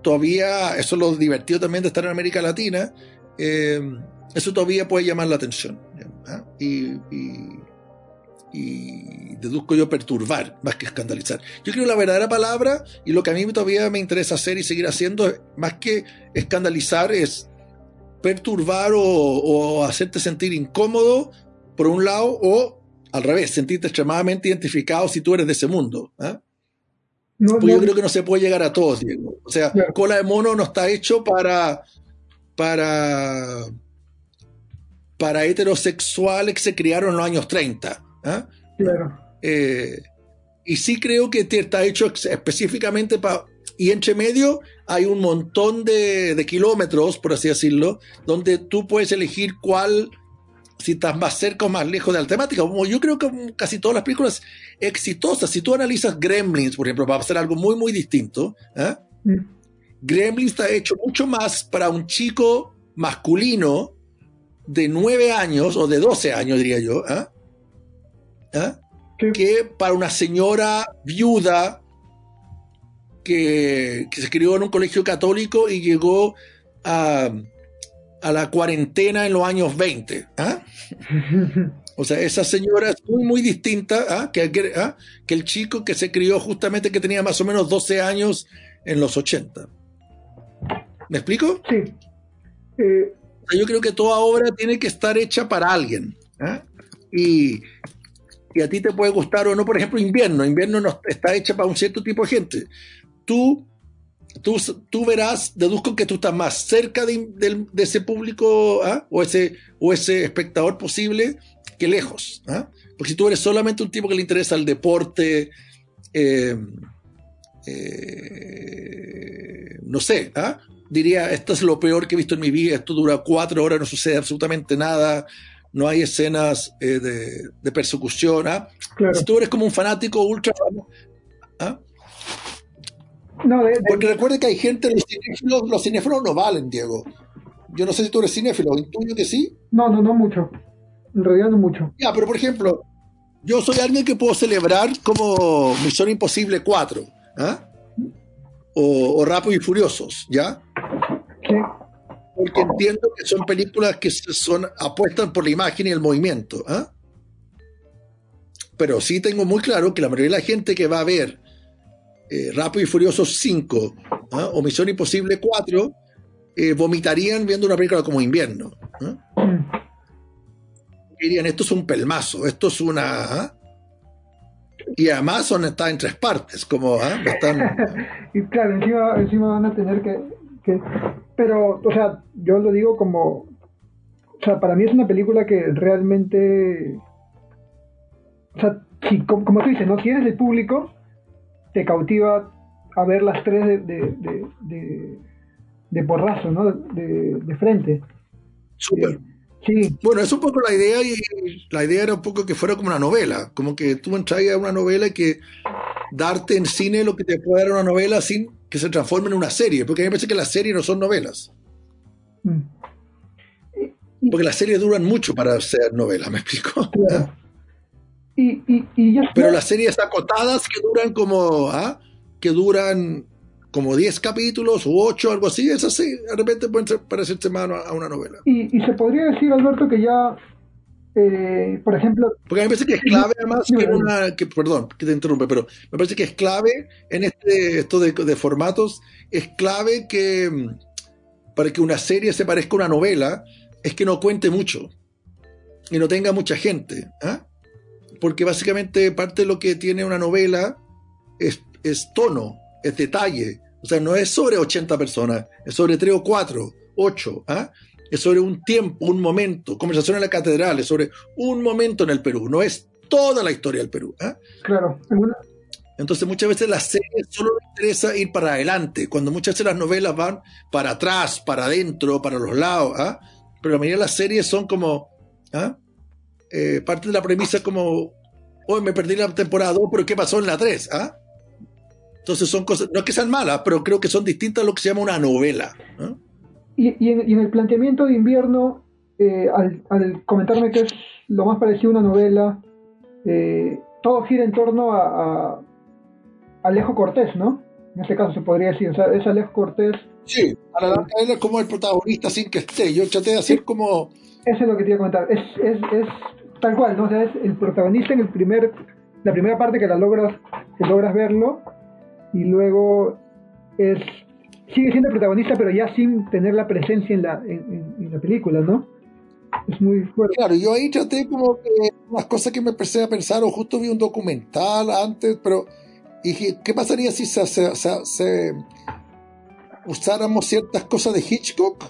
todavía, eso es lo divertido también de estar en América Latina, eh, eso todavía puede llamar la atención. ¿ah? Y, deduzco yo perturbar más que escandalizar. Yo creo que la verdadera palabra y lo que a mí todavía me interesa hacer y seguir haciendo, más que escandalizar, es perturbar o, o hacerte sentir incómodo, por un lado, o al revés, sentirte extremadamente identificado si tú eres de ese mundo. ¿ah?
No-
Pues yo creo que no se puede llegar a todos, Diego. O sea,
Claro.
cola de mono no está hecho para para para heterosexuales que se criaron en los años 30. ¿ah?
claro.
Eh, y sí creo que está hecho específicamente para... Y entre medio hay un montón de, de kilómetros, por así decirlo, donde tú puedes elegir cuál, si estás más cerca o más lejos de la temática. Como yo creo que casi todas las películas exitosas, si tú analizas Gremlins, por ejemplo, va a ser algo muy, muy distinto. ¿ah?
Mm.
Gremlins está hecho mucho más para un chico masculino de 9 años o de 12 años, diría yo. ¿Ah?
Sí.
que para una señora viuda que, que se crió en un colegio católico y llegó a, a la cuarentena en los años 20. ¿ah? O sea, esa señora es muy, muy distinta ¿ah? que, ¿ah? que el chico que se crió justamente que tenía más o menos 12 años en los 80. ¿Me explico?
Sí. Eh,
O sea, yo creo que toda obra tiene que estar hecha para alguien. ¿ah? Y, y a ti te puede gustar o no, por ejemplo, invierno. Invierno no está hecha para un cierto tipo de gente. Tú, tú, tú verás, deduzco que tú estás más cerca de, ese público ¿ah? o, ese, o ese espectador posible que lejos. ¿ah? Porque si tú eres solamente un tipo que le interesa el deporte, eh, eh, no sé, ¿ah? diría, esto es lo peor que he visto en mi vida, esto dura cuatro horas, no sucede absolutamente nada, no hay escenas eh, de, de persecución.
claro.
Si tú eres como un fanático ultra... ¿ah?
No, de- de-
Porque recuerde que hay gente, los cinéfilos, los cinéfilos no valen, Diego. Yo no sé si tú eres cinéfilo, intuyo que sí.
no, no, no mucho. En realidad no mucho.
Ya, pero por ejemplo, yo soy alguien que puedo celebrar como Misión Imposible 4, ¿ah? O, o Rápido y Furiosos, ¿ya?
Sí.
Porque entiendo que son películas que son apuestan por la imagen y el movimiento, ¿ah? Pero sí tengo muy claro que la mayoría de la gente que va a ver eh, Rápido y Furiosos 5 ¿ah? o Misión Imposible 4 eh, vomitarían viendo una película como Invierno. ¿ah?
Mm.
dirían, esto es un pelmazo, esto es una... ¿ah? Y además son, está en tres partes, como ¿ah? están...
Y claro, encima, encima van a tener que, que- Pero, o sea, yo lo digo como... O sea, para mí es una película que realmente... O sea, si, como, como tú dices, ¿no? Si eres el público, te cautiva a ver las tres de, de, de, porrazo, ¿no? De, frente.
súper.
Sí,
Bueno, es un poco la idea y la idea era un poco que fuera como una novela, como que tú entras a una novela y que darte en cine lo que te puede dar una novela sin que se transforme en una serie, porque a mí me parece que las series no son novelas,
Mm.
porque las series duran mucho para ser novelas, ¿me explico?
Claro. Y, y, y ya
Pero las series acotadas que duran como, ¿ah? que duran como 10 capítulos u 8, algo así, es así, de repente pueden parecerse más a una novela.
y, y se podría decir, Alberto, que ya, eh, por ejemplo,
Porque me parece que es clave además que una, que, perdón, que te interrumpe, pero me parece que es clave en este, esto de, de formatos, es clave que para que una serie se parezca a una novela, es que no cuente mucho y no tenga mucha gente. ¿ah? Porque básicamente parte de lo que tiene una novela es, es tono, es detalle. O sea, no es sobre 80 personas, es sobre 3 o 4, 8. ¿ah? Es sobre un tiempo, un momento. Conversación en la catedral, es sobre un momento en el Perú, no es toda la historia del Perú. ¿ah?
claro,
Entonces muchas veces las series solo les interesa ir para adelante, cuando muchas veces las novelas van para atrás, para adentro, para los lados, ¿ah? pero la mayoría de las series son como, ¿ah? Eh, parte de la premisa como, hoy me perdí la temporada 2, pero ¿qué pasó en la 3? ¿ah? Entonces son cosas, no es que sean malas, pero creo que son distintas a lo que se llama una novela. ¿no?
y, y en, y en el planteamiento de invierno, eh, al, al comentarme que es lo más parecido a una novela, eh, todo gira en torno a, a Alejo Cortés, ¿no? En este caso se podría decir, o sea, es Alejo Cortés,
Sí, para la él es como el protagonista sin que esté. Yo traté de hacer como,
eso es lo que te iba a comentar, es, es, es tal cual, ¿no? O sea, es el protagonista en el primer, la primera parte que la logras, que logras verlo, y luego es sigue siendo el protagonista, pero ya sin tener la presencia en la, en, la película, ¿no? Es muy fuerte.
Claro, yo ahí traté como que unas cosas que me empecé a pensar, o justo vi un documental antes, pero ¿qué pasaría si se usáramos ciertas cosas de Hitchcock,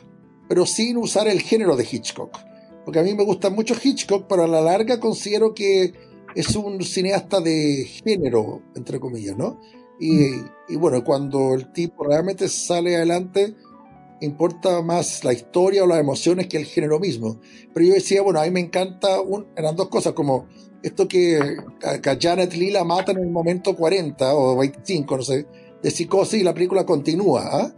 pero sin usar el género de Hitchcock? Porque a mí me gusta mucho Hitchcock, pero a la larga considero que es un cineasta de género, entre comillas, ¿no? Y, y bueno, cuando el tipo realmente sale adelante, importa más la historia o las emociones que el género mismo. Pero yo decía, bueno, a mí me encanta, un- eran dos cosas, como esto que, a- que a Janet Lee la matan en el momento 40 o 25, no sé, de psicosis y la película continúa. ¿ah?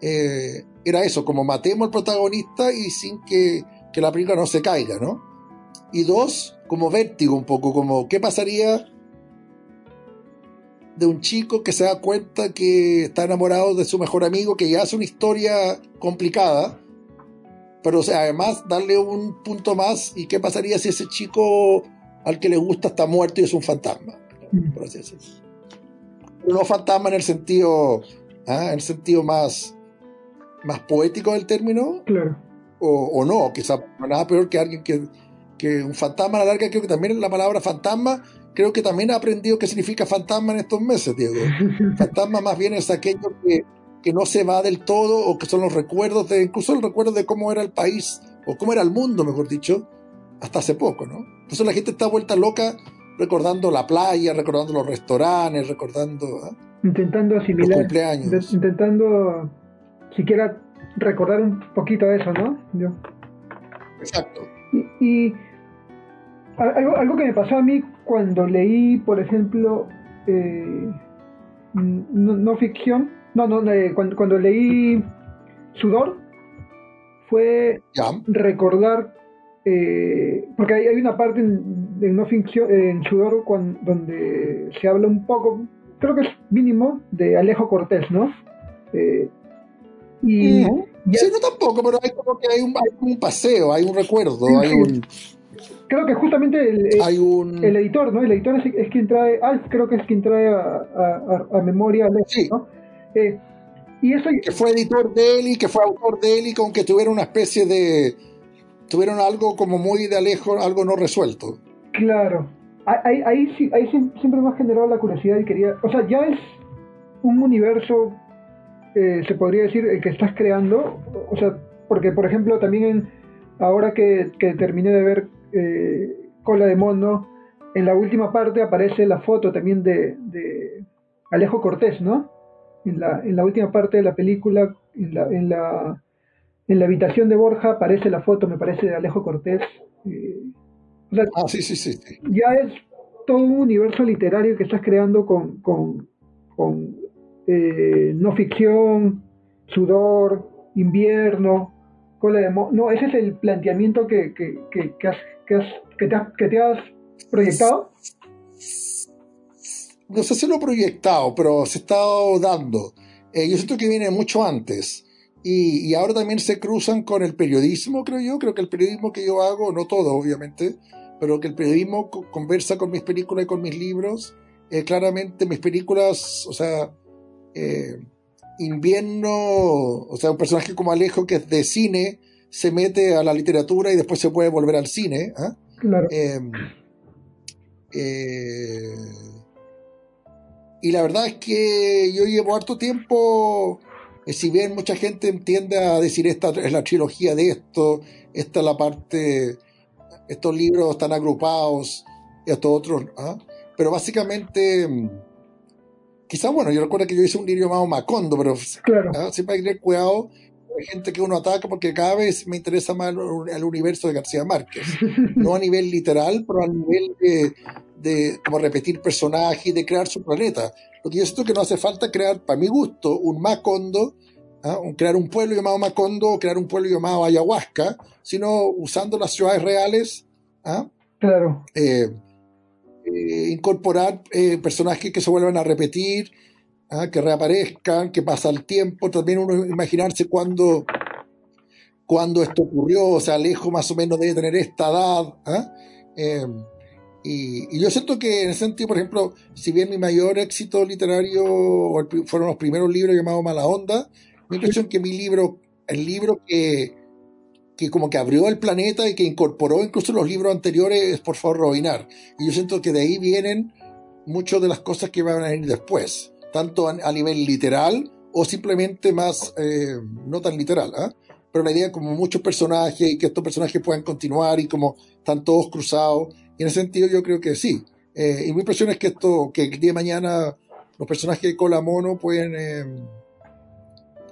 Eh, era eso, como matemos al protagonista y sin que, que la película no se caiga, ¿no? Y dos, como vértigo un poco, como qué pasaría de un chico que se da cuenta que está enamorado de su mejor amigo, que ya hace una historia complicada, pero o sea, además darle un punto más y qué pasaría si ese chico al que le gusta está muerto y es un fantasma, por así decirlo. Pero no fantasma en el sentido, ¿ah? en el sentido más, más poético del término,
Claro.
O, o no, quizá nada peor que alguien que, que un fantasma a la larga, creo que también la palabra fantasma, creo que también ha aprendido qué significa fantasma en estos meses, Diego. fantasma más bien es aquello que, que no se va del todo o que son los recuerdos de, incluso el recuerdo de cómo era el país o cómo era el mundo, mejor dicho, hasta hace poco, ¿no? Entonces la gente está vuelta loca recordando la playa, recordando los restaurantes, recordando ¿ah?
Intentando
los
asimilar,
cumpleaños.
de- intentando siquiera recordar un poquito de eso, ¿no? Yo-
Exacto.
Y, y algo, algo que me pasó a mí cuando leí, por ejemplo, eh, no, no ficción, no, no, eh, cuando, cuando leí Sudor, fue
Ya.
recordar, eh, porque hay, hay una parte en, en no ficción, en Sudor, donde se habla un poco, creo que es mínimo, de Alejo Cortés, ¿no? Eh, y
Ujú.
ya-
Sí, no tampoco, pero hay como que hay un, hay un paseo, hay un recuerdo,
Sí,
hay un,
creo que justamente el,
hay un
el editor, ¿no? El editor es, es quien trae, ah, creo que es quien trae a, a- a- a memoria a Alejo,
Sí.
¿no? Eh, y eso,
que fue editor de él y que fue autor de él y con que tuvieron una especie de tuvieron algo como muy de Alejo, algo no resuelto.
claro, ahí, ahí, ahí siempre me ha generado la curiosidad y quería, o sea, ya es un universo, eh, se podría decir, el que estás creando, o sea, porque por ejemplo también en, ahora que, que terminé de ver eh, Cola de Mono, en la última parte aparece la foto también de, de Alejo Cortés, ¿no? En la, en la última parte de la película, en la, en la, en la habitación de Borja aparece la foto, me parece, de Alejo Cortés. eh, o sea,
Ah, sí, sí, sí. sí.
ya es todo un universo literario que estás creando con, con, con, eh, no ficción, sudor, invierno, cola de No, ese es el planteamiento que, que, que, que has, te, has, que proyectado?
No sé si lo proyectado, pero se estado dando. Eh, yo siento que viene mucho antes. Y, y, ahora también se cruzan con el periodismo, creo yo. Creo que el periodismo que yo hago, no todo, obviamente, pero que el periodismo conversa con mis películas y con mis libros. Eh, claramente mis películas, o sea, eh, invierno, o sea, un personaje como Alejo que es de cine, se mete a la literatura y después se puede volver al cine. ¿ah?
Claro.
Em, eh, y la verdad es que yo llevo harto tiempo, eh, si bien mucha gente tiende a decir esta es la trilogía de esto, esta es la parte, estos libros están agrupados, y estos otros, ¿ah? pero básicamente, quizás, bueno, yo recuerdo que yo hice un libro llamado Macondo, pero
claro.
¿ah? siempre hay que tener cuidado hay gente que uno ataca porque cada vez me interesa más el, universo de García Márquez. No a nivel literal, pero a nivel de, de como repetir personajes y de crear su planeta. Lo que yo siento que no hace falta crear, para mi gusto, un Macondo, ¿ah? crear un pueblo llamado Macondo o crear un pueblo llamado Ayahuasca, sino usando las ciudades reales. ¿ah?
Claro.
Eh, eh, incorporar eh, personajes que se vuelvan a repetir, ¿ah? que reaparezcan, que pasa el tiempo, también uno imaginarse cuándo, cuando esto ocurrió, o sea, Alejo más o menos debe tener esta edad. ¿ah? Eh, y, y, yo siento que en ese sentido, por ejemplo, si bien mi mayor éxito literario fueron los primeros libros llamados Mala Onda, me impresión que mi libro, el libro que, que como que abrió el planeta y que incorporó incluso los libros anteriores es Por favor Robinar. Y yo siento que de ahí vienen muchas de las cosas que van a venir después tanto a, nivel literal o simplemente más, eh, no tan literal, ¿ah? pero la idea como muchos personajes y que estos personajes puedan continuar y como están todos cruzados. En ese sentido yo creo que sí. Eh, y mi impresión es que esto, que el día de mañana los personajes de cola mono pueden, eh,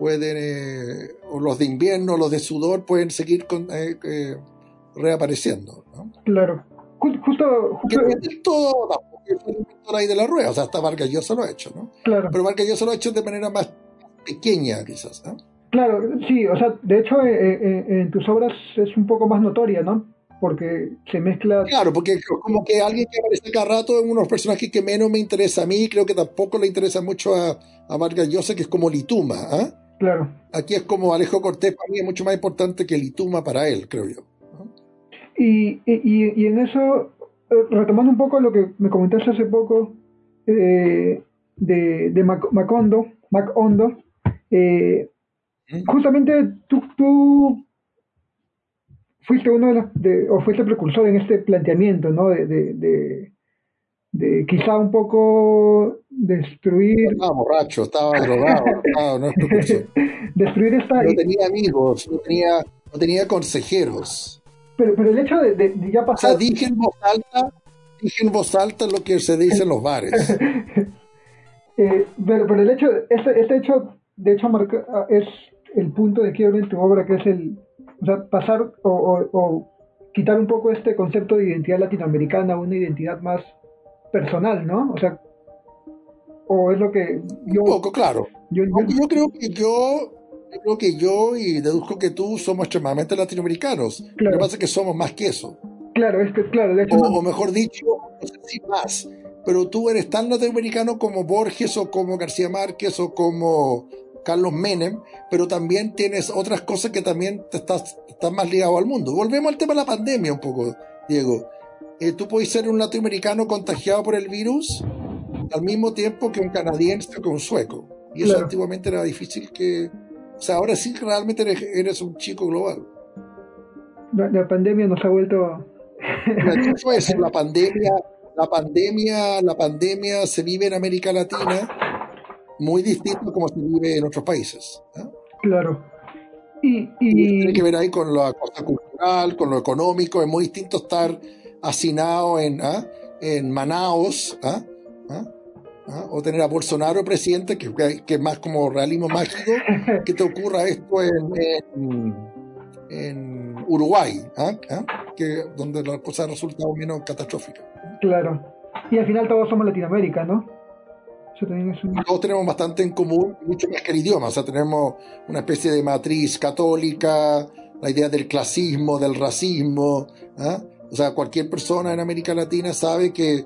pueden eh, o los de invierno, los de sudor, pueden seguir con, eh, eh, reapareciendo. ¿no?
Claro. Justo, justo...
Que todo ahí de la rueda, o sea, hasta Vargas Llosa lo ha hecho, ¿no?
Claro.
Pero Vargas Llosa lo ha hecho de manera más pequeña, quizás, ¿no?
Claro, sí, o sea, de hecho eh, eh, en tus obras es un poco más notoria, ¿no? Porque se mezcla...
Claro, porque como que alguien que aparece cada rato en unos personajes que menos me interesa a mí, creo que tampoco le interesa mucho a, a Vargas Llosa, que es como Lituma, ¿ah?
Claro.
Aquí es como Alejo Cortés, para mí es mucho más importante que Lituma para él, creo yo. ¿no?
Y, y, y en eso retomando un poco lo que me comentaste hace poco eh, de, de Mac, Macondo, Macondo, eh, justamente tú, tú, fuiste uno de, los, de, o fuiste precursor en este planteamiento, ¿no? De, de, de, quizá un poco destruir.
Estaba borracho, estaba drogado, estaba, no
destruir esta.
No tenía amigos, no tenía, no tenía consejeros.
Pero, pero el hecho de, de, de ya pasar.
O sea, dije en voz alta, dije en voz alta lo que se dice en los bares.
eh, pero, pero, el hecho, este, este hecho, de hecho, marca, es el punto de quiebre en tu obra, que es el. O sea, pasar o, o, o quitar un poco este concepto de identidad latinoamericana una identidad más personal, ¿no? O sea, o es lo que yo...
Un poco, claro.
Yo, yo,
yo creo que yo yo creo que yo y deduzco que tú somos extremadamente latinoamericanos.
Claro.
Lo que pasa es que somos más que eso.
Claro, es que, claro, de hecho,
O,
no-
o mejor dicho, no sé si más. Pero tú eres tan latinoamericano como Borges o como García Márquez o como Carlos Menem, pero también tienes otras cosas que también te estás, estás más ligado al mundo. Volvemos al tema de la pandemia un poco, Diego. Eh, tú puedes ser un latinoamericano contagiado por el virus al mismo tiempo que un canadiense o que un sueco. Y eso
Claro.
antiguamente era difícil que... O sea, ahora sí realmente eres, eres un chico global.
la, la pandemia nos ha vuelto...
Eso, la pandemia, la pandemia, la pandemia se vive en América Latina muy distinto como se vive en otros países. ¿ah?
Claro. Y,
Y
y,
tiene que ver ahí con la cosa cultural, con lo económico. Es muy distinto estar hacinado en, ¿ah? en Manaos, ¿ah? ¿Ah? O tener a Bolsonaro presidente, que, que es más como realismo mágico, que te ocurra esto en, en, en Uruguay. Que, donde la cosa ha resultado menos catastrófica.
claro. Y al final todos somos Latinoamérica, ¿no? Eso también es un...
todos tenemos bastante en común, mucho más que el idioma. O sea, tenemos una especie de matriz católica, la idea del clasismo, del racismo, ¿ah? O sea, cualquier persona en América Latina sabe que,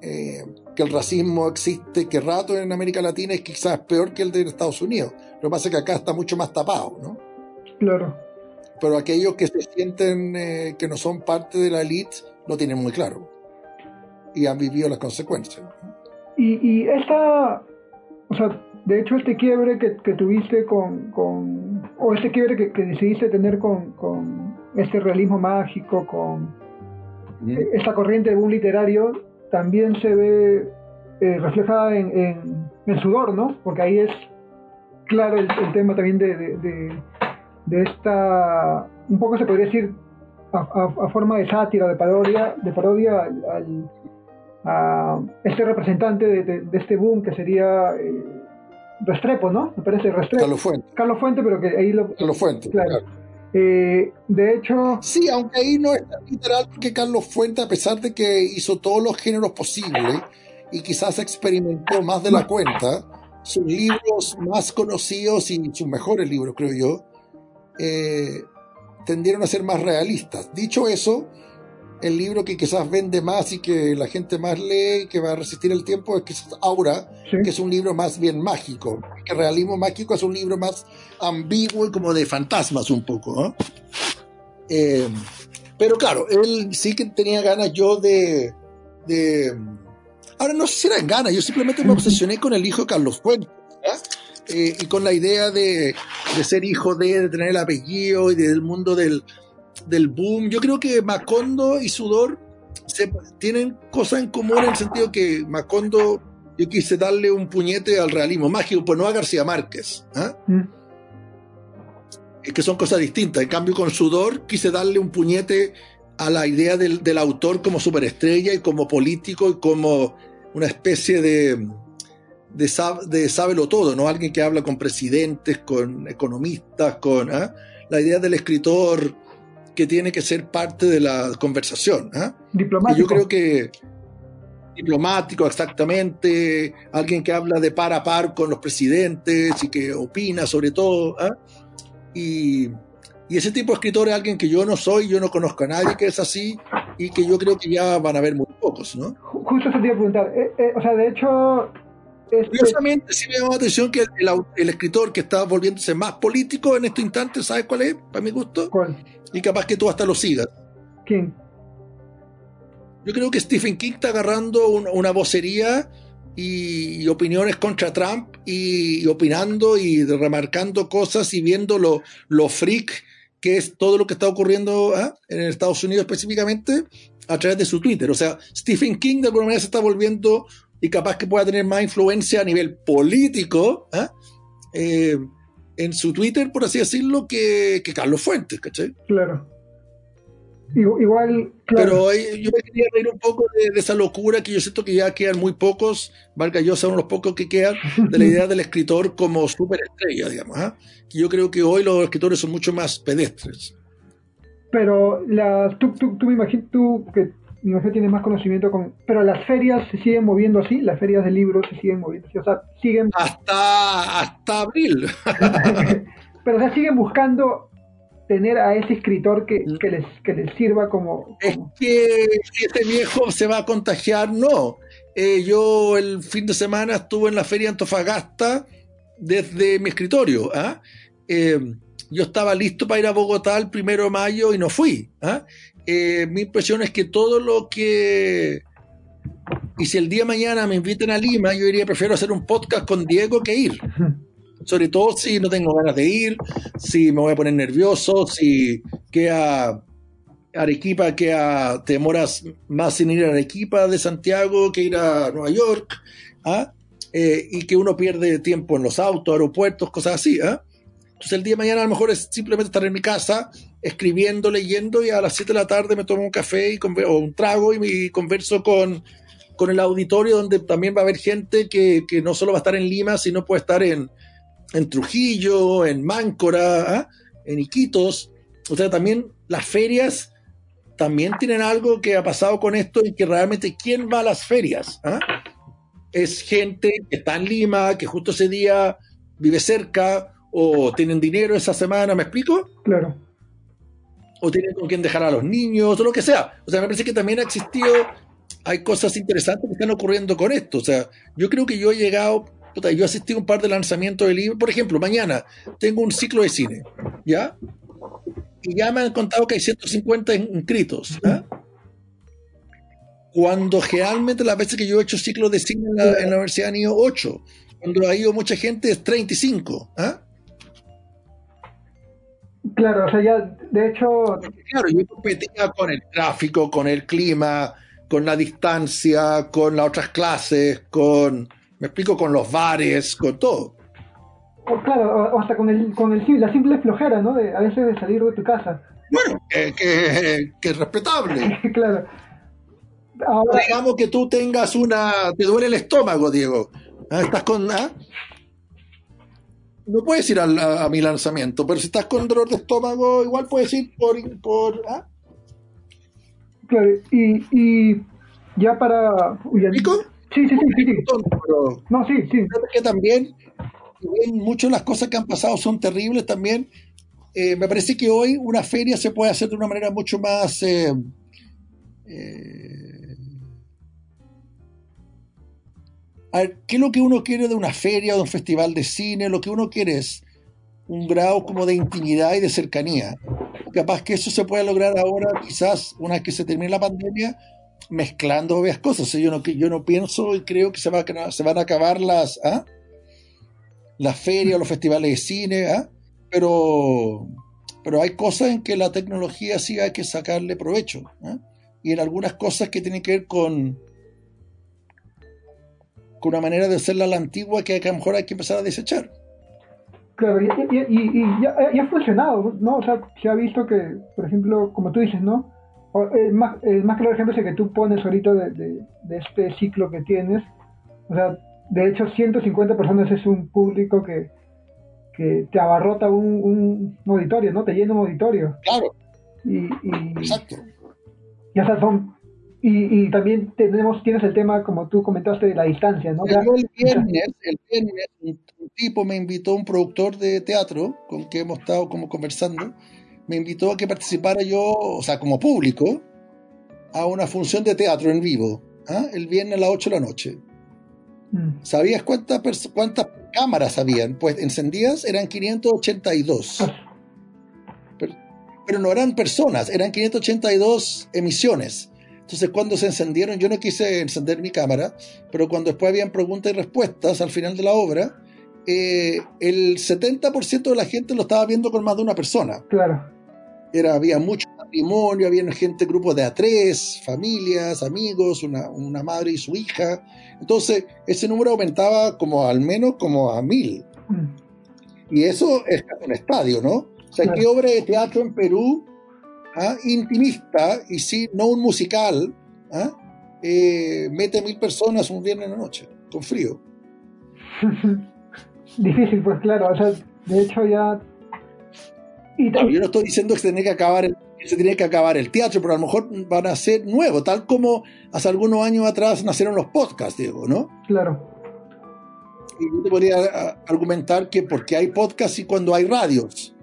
eh, que el racismo existe, que rato en América Latina es quizás peor que el de Estados Unidos. Lo que pasa es que acá está mucho más tapado, ¿no?
Claro.
Pero aquellos que se sienten eh, que no son parte de la elite lo tienen muy claro y han vivido las consecuencias.
Y, y esta, o sea, de hecho este quiebre que, que tuviste con, con, o este quiebre que, que decidiste tener con, con, este realismo mágico, con esta corriente de boom literario, también se ve eh, reflejada en, en, en, sudor, ¿no? Porque ahí es claro el, el tema también de, de, de, de, esta, un poco se podría decir, a, a, a forma de sátira, de parodia, de parodia al, al a este representante de, este boom que sería eh, Restrepo, ¿no? Me parece Restrepo.
Carlos Fuente.
Carlos Fuente, pero que ahí lo...
Carlos Fuente,
claro. claro. Eh, de hecho...
Sí, aunque ahí no es literal porque Carlos Fuente, a pesar de que hizo todos los géneros posibles y quizás experimentó más de la cuenta, sus libros más conocidos y sus mejores libros, creo yo, eh, tendieron a ser más realistas. Dicho eso, el libro que quizás vende más y que la gente más lee y que va a resistir el tiempo es quizás Aura, sí. que es un libro más bien mágico. Que Realismo Mágico es un libro más ambiguo y como de fantasmas un poco. ¿no? Eh, pero claro, él sí que tenía ganas yo de, de... Ahora no sé si eran ganas, yo simplemente me obsesioné con el hijo de Carlos Fuentes. Eh, y con la idea de, de ser hijo de, de tener el apellido y del mundo del, del boom. Yo creo que Macondo y Sudor se, tienen cosas en común en el sentido que Macondo, yo quise darle un puñete al realismo mágico, pues no a García Márquez. ¿eh? Mm. Es que son cosas distintas. En cambio, con Sudor quise darle un puñete a la idea del, del autor como superestrella y como político y como una especie de, de, sab, de sábelo todo, ¿no? Alguien que habla con presidentes, con economistas, con ¿eh? la idea del escritor que tiene que ser parte de la conversación. ¿eh?
Diplomático.
Y yo creo que diplomático, exactamente, alguien que habla de par a par con los presidentes y que opina sobre todo. ¿eh? Y, y, ese tipo de escritor es alguien que yo no soy, yo no conozco a nadie que es así y que yo creo que ya van a haber muy pocos, ¿no?
Justo se te iba a preguntar, eh, eh, o sea, de hecho...
Este... Curiosamente, sí me llamó la atención que el, el, escritor que está volviéndose más político en este instante, ¿sabes cuál es? Para mi gusto.
¿Cuál?
Y capaz que tú hasta lo sigas.
¿Quién?
Yo creo que Stephen King está agarrando una, una vocería y, y, opiniones contra Trump y, y, opinando y remarcando cosas y viendo lo, lo freak que es todo lo que está ocurriendo ¿eh? en Estados Unidos específicamente a través de su Twitter. O sea, Stephen King de alguna manera se está volviendo y capaz que pueda tener más influencia a nivel político ¿eh? Eh, en su Twitter, por así decirlo, que, que Carlos Fuentes, ¿cachai?
Claro. Igual, claro.
Pero yo me quería reír un poco de, de, esa locura que yo siento que ya quedan muy pocos, valga yo son los pocos que quedan, de la idea del escritor como superestrella, digamos. ¿eh? Yo creo que hoy los escritores son mucho más pedestres.
Pero las, tú, tú, tú me imagino, tú que mi mujer tiene más conocimiento con... Pero las ferias se siguen moviendo así, las ferias de libros se siguen moviendo así, o sea, siguen...
Hasta, hasta abril.
pero o sea, siguen buscando tener a ese escritor que, que, les, que les sirva como, como...
Es que si este viejo se va a contagiar, no. Eh, yo el fin de semana estuve en la feria Antofagasta desde mi escritorio. ¿ah? Eh, yo estaba listo para ir a Bogotá el primero de mayo y no fui. Eh, mi impresión es que todo lo que... Y si el día de mañana me inviten a Lima, yo diría, prefiero hacer un podcast con Diego que ir. Sobre todo si no tengo ganas de ir, si me voy a poner nervioso, si queda Arequipa, queda, te demoras más en ir a Arequipa de Santiago que ir a Nueva York, ¿ah? eh, y que uno pierde tiempo en los autos, aeropuertos, cosas así. ¿ah? Entonces el día de mañana a lo mejor es simplemente estar en mi casa escribiendo, leyendo y a las 7 de la tarde me tomo un café y o un trago y, y converso con, con, el auditorio donde también va a haber gente que, que, no solo va a estar en Lima, sino puede estar en, en Trujillo, en Máncora, ¿eh? en Iquitos. O sea, también las ferias también tienen algo que ha pasado con esto y que realmente quién va a las ferias. ¿eh? Es gente que está en Lima, que justo ese día vive cerca o tienen dinero esa semana, ¿me explico?
Claro.
O tienen con quién dejar a los niños, o lo que sea. O sea, me parece que también ha existido, hay cosas interesantes que están ocurriendo con esto. O sea, yo creo que yo he llegado, yo he asistido a un par de lanzamientos de libros. Por ejemplo, mañana tengo un ciclo de cine, ¿ya? Y ya me han contado que hay 150 inscritos. Cuando generalmente las veces que yo he hecho ciclos de cine en la, en la universidad han ido 8. Cuando ha ido mucha gente es 35. ¿ah?
Claro, o sea, ya, de hecho,
Claro, yo competía con el tráfico, con el clima, con la distancia, con las otras clases, con, me explico, con los bares, con todo.
claro, hasta con el, con el, la simple flojera, ¿no? De, a veces de salir de tu casa.
Bueno, que, que- que es respetable.
claro. Ahora,
Digamos que tú tengas una, te duele el estómago, Diego. Ah, Estás con, ah? No puedes ir a, a mi lanzamiento, pero si estás con dolor de estómago, igual puedes ir por, por ¿ah?
claro, y, y ya para... uy,
¿Pico?
Sí, sí, sí, sí,
pero
No, sí, sí.
que también, muchas de las cosas que han pasado son terribles también, eh, me parece que hoy una feria se puede hacer de una manera mucho más... eh, eh, a ver, ¿qué es lo que uno quiere de una feria o de un festival de cine? Lo que uno quiere es un grado como de intimidad y de cercanía. Capaz que eso se puede lograr ahora, quizás una vez que se termine la pandemia, mezclando varias cosas. Yo, no, pienso y creo que se, van a acabar las, ¿ah? las ferias, los festivales de cine, ¿ah? pero, pero hay cosas en que la tecnología sí hay que sacarle provecho. ¿ah? Y en algunas cosas que tienen que ver con, con una manera de hacerla a la antigua que a lo mejor hay que empezar a desechar.
Claro, y, y, y- y ya, ya ha funcionado, ¿no? O sea, se ha visto que, por ejemplo, como tú dices, ¿no? O- El más, el más claro ejemplo es el que tú pones ahorita de, de- de este ciclo que tienes. O sea, de hecho, 150 personas es un público que, que te abarrota un, un auditorio, ¿no? Te llena un auditorio.
Claro,
Y, y,
exacto.
y, sea, son- y, y también tenemos, tienes el tema, como tú comentaste, de la distancia, ¿no?
Yo el viernes, el viernes un, tipo me invitó, un productor de teatro con que hemos estado como conversando, me invitó a que participara yo, o sea, como público, a una función de teatro en vivo, ¿ah? el viernes a las 8 de la noche.
mm,
¿Sabías cuántas, cuántas cámaras habían? Pues encendidas eran 582. Pero, pero no eran personas, eran 582 emisiones. Entonces cuando se encendieron, yo no quise encender mi cámara, pero cuando después habían preguntas y respuestas al final de la obra, eh, el 70% de la gente lo estaba viendo con más de una persona.
claro.
Era, había mucho matrimonio, había gente, grupos de a tres, familias, amigos, una, una madre y su hija. Entonces, ese número aumentaba como al menos como a mil.
mm.
Y eso es un estadio, ¿no? O sea,
Claro.
¿qué obra de teatro en Perú, ah, intimista, y sí, no un musical, ah, eh, mete mil personas un viernes en la noche, con frío?
Difícil, pues claro, o sea, de hecho ya... Y
yo no estoy diciendo que se tiene que acabar el, se tiene que acabar el teatro, pero a lo mejor van a ser nuevos, tal como hace algunos años atrás nacieron los podcasts, Diego, ¿no?
claro,
Y yo te podría argumentar que porque hay podcasts y cuando hay radios.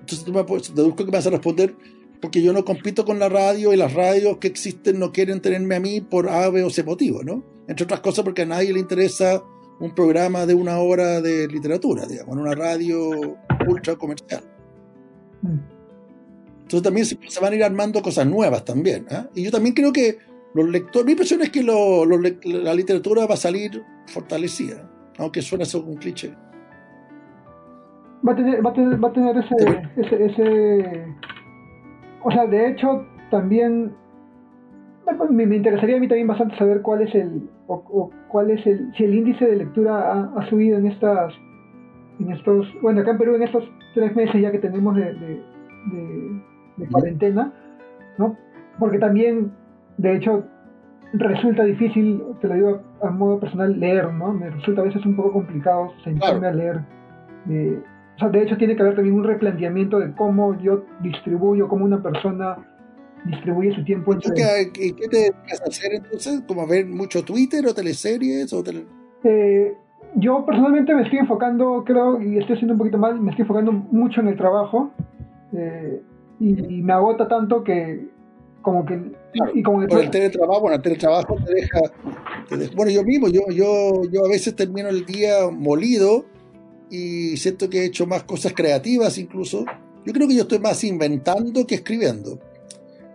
Entonces tú me puedes, deduzco que me vas a responder porque yo no compito con la radio y las radios que existen no quieren tenerme a mí por A, B o C motivo, ¿no? Entre otras cosas porque a nadie le interesa un programa de una hora de literatura, digamos, en una radio ultra comercial.
mm,
Entonces también se, van a ir armando cosas nuevas también. ¿ah? Y yo también creo que los lectores, mi impresión es que lo- la literatura va a salir fortalecida, aunque suena eso un cliché.
va a tener, va a tener, va a tener ese, ese, ese, o sea, de hecho, también me, me interesaría a mí también bastante saber cuál es el, o, o cuál es el, si el índice de lectura ha, ha subido en estas, en estos, bueno, acá en Perú en estos tres meses ya que tenemos de, de, de- de cuarentena, ¿no? Porque también, de hecho, resulta difícil, te lo digo a, modo personal, leer, ¿no? Me resulta a veces un poco complicado sentarme a leer. eh, sea, de hecho, tiene que haber también un replanteamiento de cómo yo distribuyo, cómo una persona distribuye su tiempo
¿Tú
entre...
¿Qué, qué- te dedicas a hacer entonces? ¿Como ver mucho Twitter o teleseries? O tele-
Eh, yo personalmente me estoy enfocando, creo, y estoy haciendo un poquito mal, me estoy enfocando mucho en el trabajo. eh, y me agota tanto que como que
Claro,
y como que
por el teletrabajo, bueno, el teletrabajo te deja, te deja- bueno, yo mismo, yo, yo, yo a veces termino el día molido y siento que he hecho más cosas creativas incluso. Yo creo que yo estoy más inventando que escribiendo.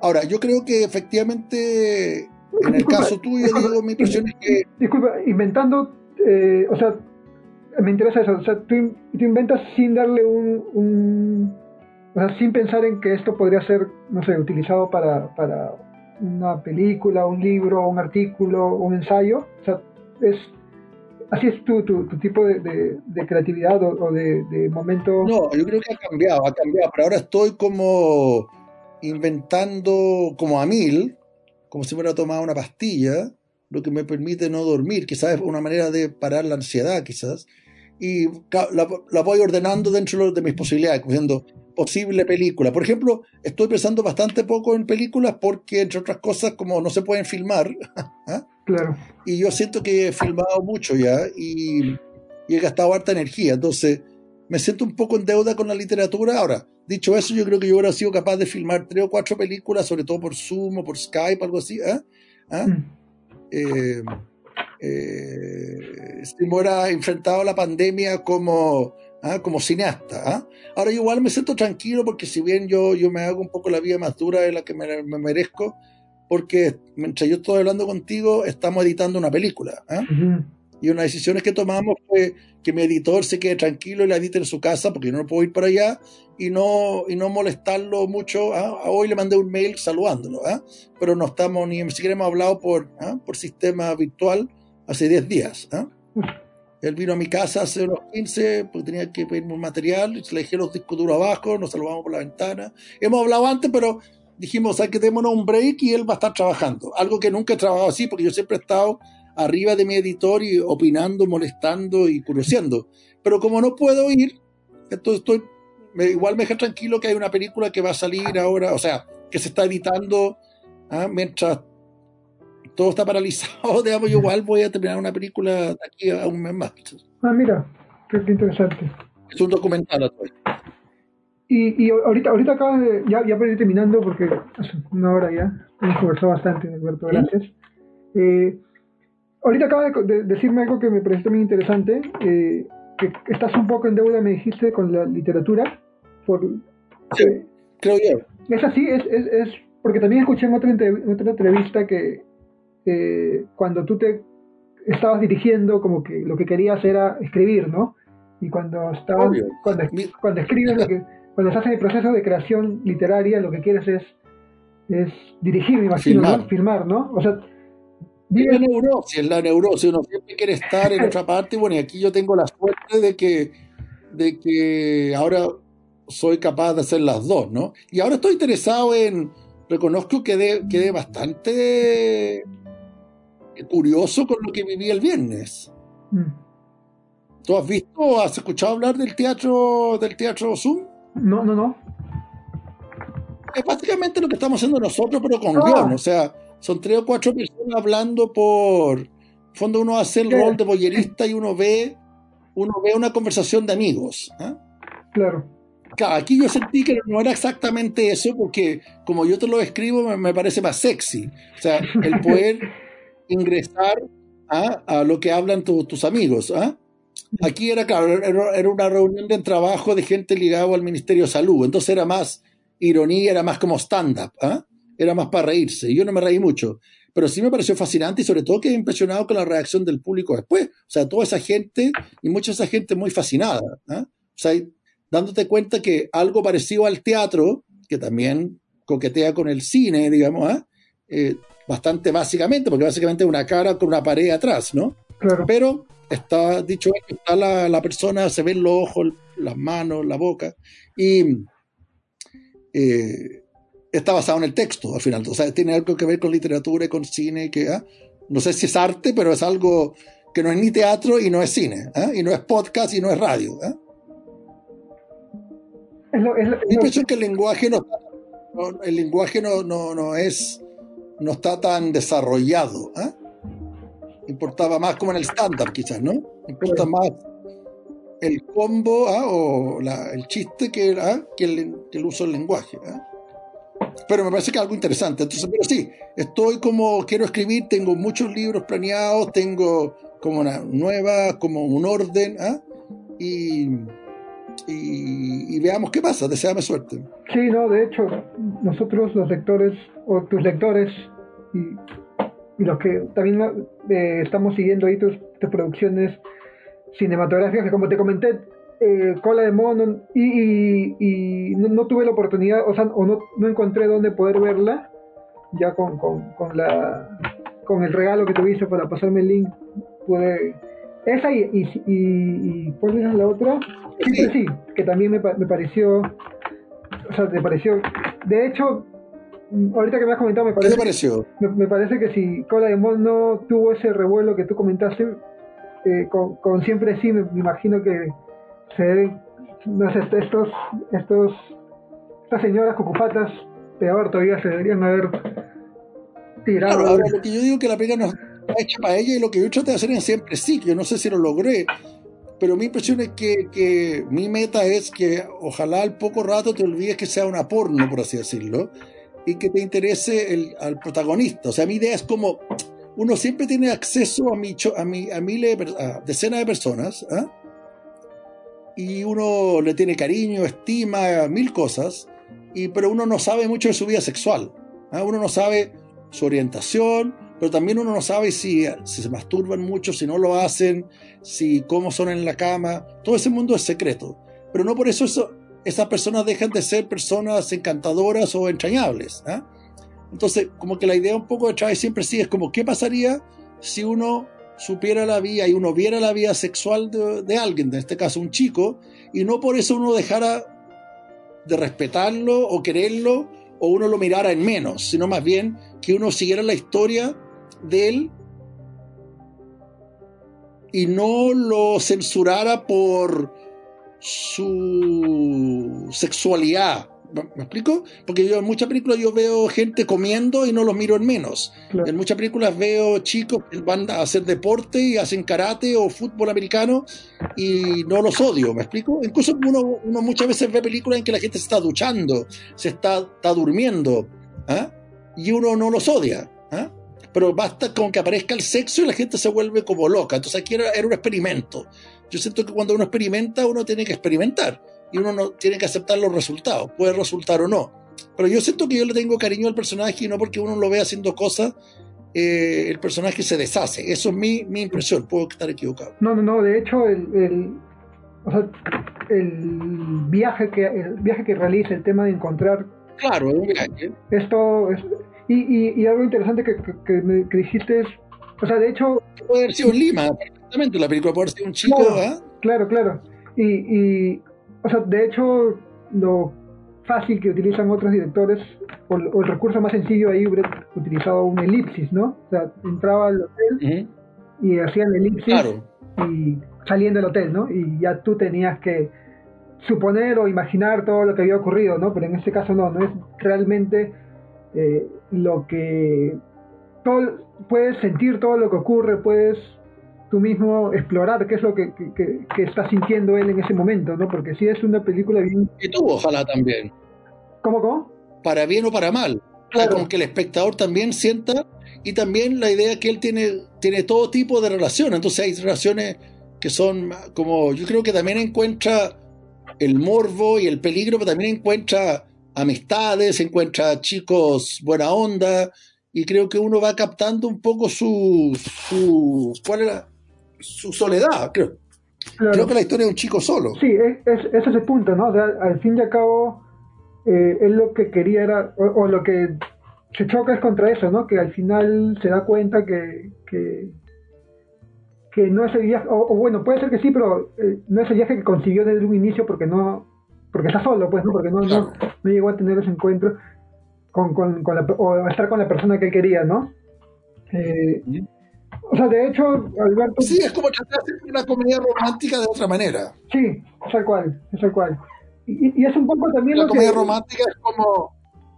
Ahora, yo creo que efectivamente, en el
Disculpa,
caso tuyo,
disculpa,
digo, mi impresión es que
disculpa inventando eh, o sea me interesa eso o sea tú, tú inventas sin darle un, un o sea sin pensar en que esto podría ser no sé utilizado para para una película un libro un artículo un ensayo o sea es así es tu, tu, tu tipo de, de- de creatividad o, o de, de momento
No, yo creo que ha cambiado, ha cambiado, pero ahora estoy como inventando como a mil, como si hubiera tomado una pastilla, lo que me permite no dormir, quizás es una manera de parar la ansiedad, quizás, y la, la voy ordenando dentro de mis posibilidades, cogiendo posible película. Por ejemplo, estoy pensando bastante poco en películas porque, entre otras cosas, como no se pueden filmar, ¿ah?
Claro
y yo siento que he filmado mucho ya y, y he gastado harta energía, entonces me siento un poco en deuda con la literatura. Ahora, dicho eso, yo creo que yo hubiera sido capaz de filmar tres o cuatro películas, sobre todo por Zoom o por Skype, algo así, ¿ah? ¿Ah?
Mm.
Eh, eh, si me hubiera enfrentado a la pandemia como, ¿ah? como cineasta. ¿ah? Ahora igual me siento tranquilo porque si bien yo, yo me hago un poco la vida más dura de la que me, me merezco, porque mientras yo estoy hablando contigo, estamos editando una película. ¿ah?
Ujú.
Y una de las decisiones que tomamos fue que mi editor se quede tranquilo y la edite en su casa, porque yo no puedo ir para allá y no, y no molestarlo mucho. ¿ah? Hoy le mandé un mail saludándolo, ¿ah? pero no estamos ni siquiera hemos hablado por, ¿ah? por sistema virtual hace 10 días. ¿ah? Él vino a mi casa hace unos 15 porque tenía que pedirme un material, le dejé los discos duros abajo, nos saludamos por la ventana. Hemos hablado antes, pero dijimos, hay que démonos un break y él va a estar trabajando. Algo que nunca he trabajado así, porque yo siempre he estado arriba de mi editor y opinando, molestando y curioseando. Pero como no puedo ir, entonces estoy, me- igual me deja tranquilo que hay una película que va a salir ahora, o sea, que se está editando ¿ah? mientras todo está paralizado, digamos, yo igual voy a terminar una película de aquí a un mes más.
ah mira qué, interesante
Es un documental.
Y, y ahorita, ahorita acabas de, ya, ya para ir terminando, porque hace una hora ya, hemos conversado bastante, Alberto, gracias. Eh, ahorita acabas de, de decirme algo que me pareció también interesante, eh, que estás un poco en deuda, me dijiste, con la literatura. Por,
Sí.
eh,
Creo yo.
es así, es, es, es porque también escuché en otra, en otra entrevista que eh, cuando tú te estabas dirigiendo, como que lo que querías era escribir, ¿no? Y cuando estabas,
Obvio.
cuando, cuando escribes, lo que, cuando estás en el proceso de creación literaria, lo que quieres es, es dirigir, me imagino,
Filmar.
¿no? Filmar, ¿no? O sea,
Es
vives-
la neurosis, es la neurosis, uno siempre quiere estar en otra parte, bueno, y aquí yo tengo la suerte de que, de que ahora soy capaz de hacer las dos, ¿no? Y ahora estoy interesado en, reconozco que quedé, quedé bastante curioso con lo que viví el viernes.
Mm.
¿Tú has visto, has escuchado hablar del teatro, del teatro Zoom?
No, no, no.
Es básicamente lo que estamos haciendo nosotros, pero con
Ah.
guion. O sea, son tres o cuatro personas hablando por. En fondo, uno hace el
Sí.
rol de boyerista y uno ve, uno ve una conversación de amigos. ¿ah?
Claro.
Claro, aquí yo sentí que no era exactamente eso, porque como yo te lo escribo, me, me parece más sexy. O sea, el poder ingresar ¿ah? a lo que hablan tu- tus amigos. ¿ah? Aquí era, claro, era, una reunión de trabajo de gente ligada al Ministerio de Salud. Entonces era más ironía, era más como stand-up. ¿ah? Era más para reírse. Yo no me reí mucho. Pero sí me pareció fascinante y sobre todo que impresionado con la reacción del público después. O sea, toda esa gente y mucha esa gente muy fascinada. ¿ah? O sea, dándote cuenta que algo parecido al teatro, que también coquetea con el cine, digamos, ¿ah? Eh, bastante básicamente, porque básicamente es una cara con una pared atrás, ¿no?
Claro.
Pero está dicho está la, la persona, se ven los ojos, las manos, la boca, y eh, está basado en el texto al final. O sea, tiene algo que ver con literatura y con cine, que ¿ah? no sé si es arte, pero es algo que no es ni teatro y no es cine, ¿ah? y no es podcast y no es radio. ¿ah?
Es lo- es lo-
impresión que el lenguaje no, no- el lenguaje no, no, no es no está tan desarrollado. ¿ah? Importaba más como en el stand-up quizás, ¿no? Importa más el combo ¿ah? o la- el chiste que, ¿ah? que, el, que el uso del lenguaje. ¿ah? pero me parece que es algo interesante. Entonces, pero sí, estoy como, quiero escribir, tengo muchos libros planeados, tengo como una nueva, como un orden, ¿ah? y, y, veamos qué pasa, deseame suerte.
Sí, no, de hecho, nosotros los lectores, o tus lectores, y, los que también eh, estamos siguiendo ahí tus, producciones cinematográficas, que como te comenté, eh, Cola de Mono, y, y, no, tuve la oportunidad, o sea, o no, no encontré dónde poder verla, ya con, con, con, la, con el regalo que tuviste para pasarme el link, pude esa y, y, y, ¿cuál era la otra? Sí, sí, que también me, me pareció, o sea, te pareció, de hecho, ahorita que me has comentado, me parece,
¿Qué te pareció?
Me, parece que si Cola de Mon no tuvo ese revuelo que tú comentaste, eh, con, siempre sí, me, imagino que se deben, no sé, estos, estos, estas señoras cucupatas, peor todavía, se deberían haber tirado.
ahora lo que yo digo que la pega no hecha para ella y lo que yo traté de hacer en siempre sí, que yo no sé si lo logré, pero mi impresión es que, mi meta es que ojalá al poco rato te olvides que sea una porno, por así decirlo, y que te interese el, al protagonista. O sea, mi idea es como, uno siempre tiene acceso a, mi, a, mi, a, miles, a decenas de personas, ¿ah? y uno le tiene cariño, estima, mil cosas, y, pero uno no sabe mucho de su vida sexual. ¿ah? Uno no sabe su orientación, pero también uno no sabe si, si se masturban mucho, si no lo hacen, si cómo son en la cama. Todo ese mundo es secreto. Pero no por eso, eso esas personas dejan de ser personas encantadoras o entrañables. ¿ah? Entonces, como que la idea un poco de Chávez siempre sí es como, ¿qué pasaría si uno supiera la vida y uno viera la vida sexual de, de alguien, en este caso un chico, y no por eso uno dejara de respetarlo o quererlo o uno lo mirara en menos, sino más bien que uno siguiera la historia de él y no lo censurara por su sexualidad. ¿Me explico? Porque yo en muchas películas yo veo gente comiendo y no los miro en menos. En muchas películas veo chicos que van a hacer deporte y hacen karate o fútbol americano y no los odio, ¿me explico? Incluso uno, uno muchas veces ve películas en que la gente se está duchando, se está, está durmiendo, ¿ah? y uno no los odia. ¿ah? pero basta con que aparezca el sexo y la gente se vuelve como loca. Entonces aquí era, un experimento. Yo siento que cuando uno experimenta, uno tiene que experimentar y uno no tiene que aceptar los resultados, puede resultar o no. Pero yo siento que yo le tengo cariño al personaje y no porque uno lo vea haciendo cosas, eh, el personaje se deshace. Eso es mi, mi, impresión, puedo estar equivocado.
No, no, no, de hecho el, el, o sea, el viaje que el viaje que realiza, el tema de encontrar
Claro, es un viaje.
Esto es, y, y, algo interesante que, que, me, dijiste es, o sea, de hecho...
Puede haber sido Lima, perfectamente, la película puede sido un chico,
claro,
¿eh?
Claro, claro. Y, y, o sea, de hecho, lo fácil que utilizan otros directores, o, el recurso más sencillo ahí hubiera utilizado un elipsis, ¿no? O sea, entraba al hotel y hacían elipsis
claro.
y salían del hotel, ¿no? Y ya tú tenías que suponer o imaginar todo lo que había ocurrido, ¿no? Pero en este caso no, no es realmente eh, lo que todo, puedes sentir todo lo que ocurre, puedes tú mismo explorar qué es lo que, que, está sintiendo él en ese momento, ¿no? Porque si es una película bien...
Y tú ojalá también.
¿Cómo, cómo?
Para bien o para mal. Claro. Como que el espectador también sienta y también la idea que él tiene, tiene todo tipo de relaciones. Entonces hay relaciones que son como, yo creo que también encuentra el morbo y el peligro, pero también encuentra amistades, encuentra chicos buena onda y creo que uno va captando un poco su, su ¿cuál era? Su soledad, creo. Creo que la historia de un chico solo.
Sí, es, ese es el punto, ¿no? al fin y al cabo, eh, él lo que quería era, o, lo que se choca es contra eso, ¿no? Que al final se da cuenta que, que, no es el viaje, o, bueno, puede ser que sí, pero eh, no es el viaje que consiguió desde un inicio porque no, porque está solo, pues, ¿no? Porque no, no, llegó a tener ese encuentro con, con, con la, o estar con la persona que quería, ¿no? Eh, o sea, de hecho, Alberto...
Sí, es como tratar de hacer una comedia romántica de otra manera.
Sí, es tal cual, es tal cual. Y, y es un poco también...
La comedia romántica es como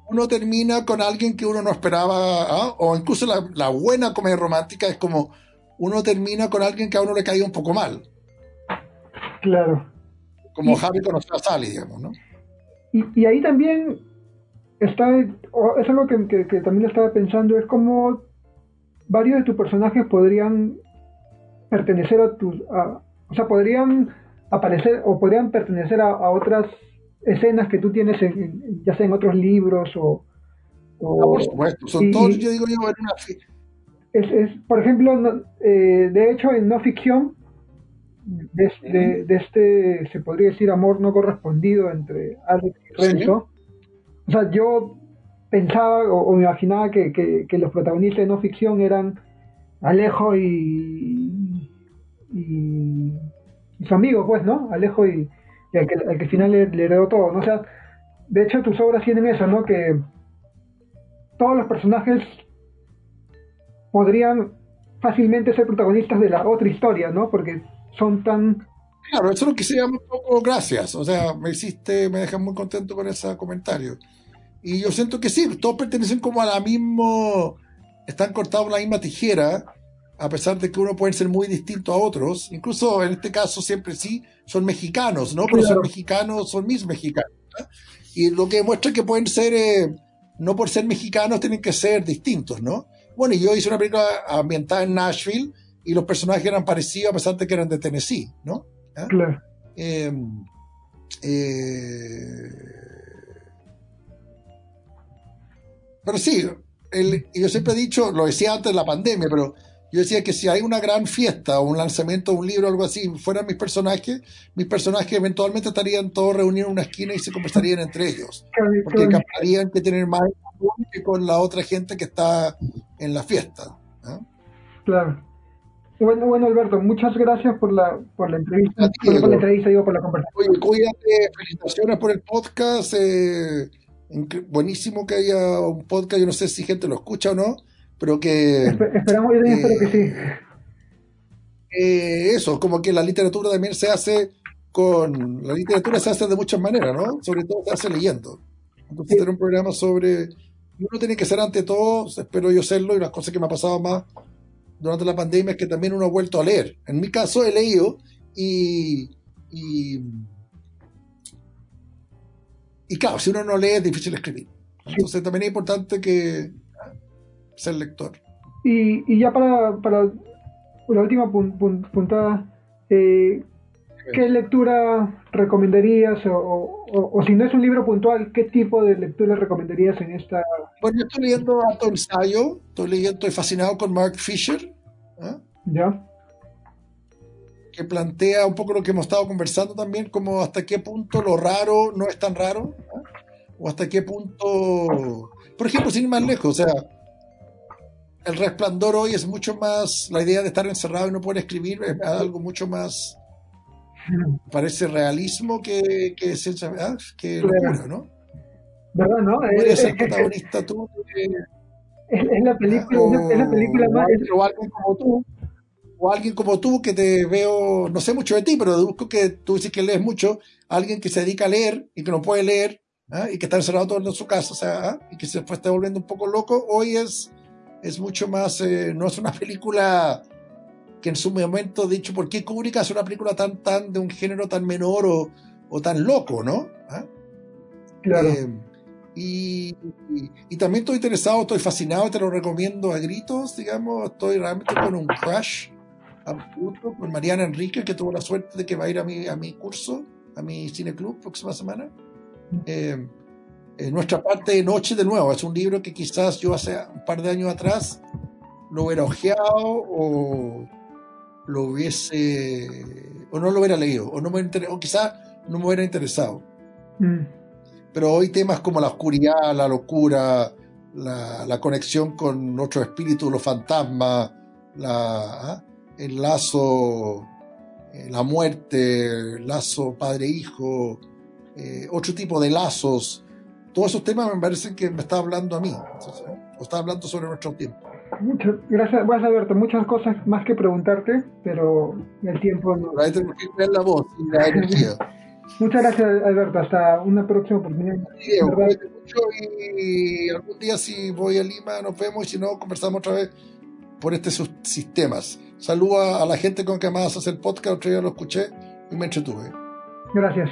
uno termina con alguien que uno no esperaba, ¿ah? o incluso la, la, buena comedia romántica es como uno termina con alguien que a uno le caía un poco mal.
Claro.
Como Javi conoció a Sally, digamos, ¿no?
Y, ahí también está, es algo que, que- que también estaba pensando, es como varios de tus personajes podrían pertenecer a tus, a- o sea, podrían aparecer o podrían pertenecer a, a otras escenas que tú tienes, en, ya sea en otros libros o... o-
Ah, por supuesto, son
y-
todos, yo digo yo, en una
es, es, por ejemplo, no- eh, de hecho en no ficción, de, de- de este, se podría decir, amor no correspondido entre Alex y
Sí.
Renzo, o sea, yo pensaba o, me imaginaba que, que- los protagonistas de no ficción eran Alejo y, y, y su amigo, pues, ¿no? Alejo y, y al, que, al que al final le, le heredó todo, ¿no? O sea, de hecho tus obras tienen eso, ¿no? Que todos los personajes podrían fácilmente ser protagonistas de la otra historia, ¿no? Porque son tan...
Claro, eso es lo que se llama un poco gracias. O sea, me hiciste, me dejas muy contento con ese comentario. Y yo siento que sí, todos pertenecen como a la misma, están cortados en la misma tijera, a pesar de que uno puede ser muy distinto a otros. Incluso en este caso siempre sí, son mexicanos, ¿no? Pero
Claro.
son mexicanos, son mis mexicanos. ¿no? Y lo que demuestra que pueden ser, eh, no por ser mexicanos, tienen que ser distintos, ¿no? Bueno, yo hice una película ambientada en Nashville y los personajes eran parecidos a pesar de que eran de Tennessee, ¿no? ¿Ah?
Claro.
Eh, pero sí, el- yo siempre he dicho, lo decía antes de la pandemia, pero yo decía que si hay una gran fiesta o un lanzamiento de un libro o algo así, fueran mis personajes, mis personajes eventualmente estarían todos reunidos en una esquina y se conversarían entre ellos, porque captarían que tener más que con la otra gente que está en la fiesta. ¿no?
Claro. Bueno, bueno, Alberto, muchas gracias por la, por la entrevista,
ti,
por, la entrevista, digo, por la conversación.
Oye, cuídate, felicitaciones por el podcast. eh, buenísimo que haya un podcast. Yo no sé si gente lo escucha o no, pero que
Espe- esperamos, yo también
eh,
espero que sí.
eh, eso, como que la literatura también se hace con. La literatura se hace de muchas maneras, ¿no? Sobre todo se hace leyendo. Entonces, tener un programa sobre. Uno tiene que ser ante todo, espero yo serlo, y las cosas que me ha pasado más durante la pandemia es que también uno ha vuelto a leer. En mi caso, he leído y. y y claro, si uno no lee es difícil escribir. Entonces también es importante que ser lector.
Y, y ya para, para la última pun- pun- puntada, eh, ¿qué lectura recomendarías? O, o- o- o si no es un libro puntual, ¿qué tipo de lectura recomendarías en esta?
Bueno, yo estoy leyendo harto ensayo, estoy leyendo, estoy fascinado con Mark Fisher, ¿ah?
¿Ya?
Que plantea un poco lo que hemos estado conversando también, como hasta qué punto lo raro no es tan raro, ¿ah? o hasta qué punto, por ejemplo, sin ir más lejos, o sea, el resplandor hoy es mucho más, la idea de estar encerrado y no poder escribir es algo mucho más, parece realismo que, que ciencia, ¿ah? que locura, ¿no?
¿Verdad, no?
Protagonista tú de-
es- la película, es la más...
o alguien como tú, o alguien como tú que te veo, no sé mucho de ti, pero deduzco que tú dices que lees mucho, alguien que se dedica a leer y que no puede leer, ¿ah? y que está encerrado todo en su casa, o sea, ¿ah? y que se fue- está volviendo un poco loco, hoy es, es mucho más, eh, no es una película que en su momento, dicho, ¿por qué Kubrick hace una película tan, tan, de un género tan menor o, o tan loco, ¿no? ¿Ah?
Claro.
Eh, y, y- y también estoy interesado, estoy fascinado, te lo recomiendo a gritos, digamos, estoy realmente con un crush absoluto con Mariana Enrique, que tuvo la suerte de que va a ir a mi, a mi curso, a mi cineclub próxima semana. Eh, eh, nuestra parte de noche, de nuevo, es un libro que quizás yo hace un par de años atrás lo hubiera ojeado o lo hubiese, o no lo hubiera leído, o, no me inter- o quizás no me hubiera interesado
Mm.
pero hoy temas como la oscuridad, la locura, la, la conexión con otros espíritus, los fantasmas, la, ¿ah? El lazo, eh, la muerte, el lazo padre-hijo, eh, otro tipo de lazos, todos esos temas me parecen que me está hablando a mí, ¿eh? o está hablando sobre nuestro tiempo.
Muchas gracias, bueno, Alberto, muchas cosas más que preguntarte, pero el tiempo no.
Ahí tenemos que la voz y la energía.
Muchas gracias, Alberto. Hasta una próxima oportunidad.
Cuídate mucho y algún día si voy a Lima nos vemos y si no conversamos otra vez por estos sistemas. Saluda a la gente con que más hacer podcast, otro día lo escuché y me entretuve.
Gracias.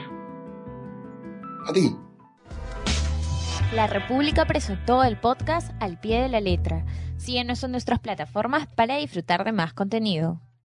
A ti.
La República presentó el podcast Al pie de la letra. Síguenos en nuestras plataformas para disfrutar de más contenido.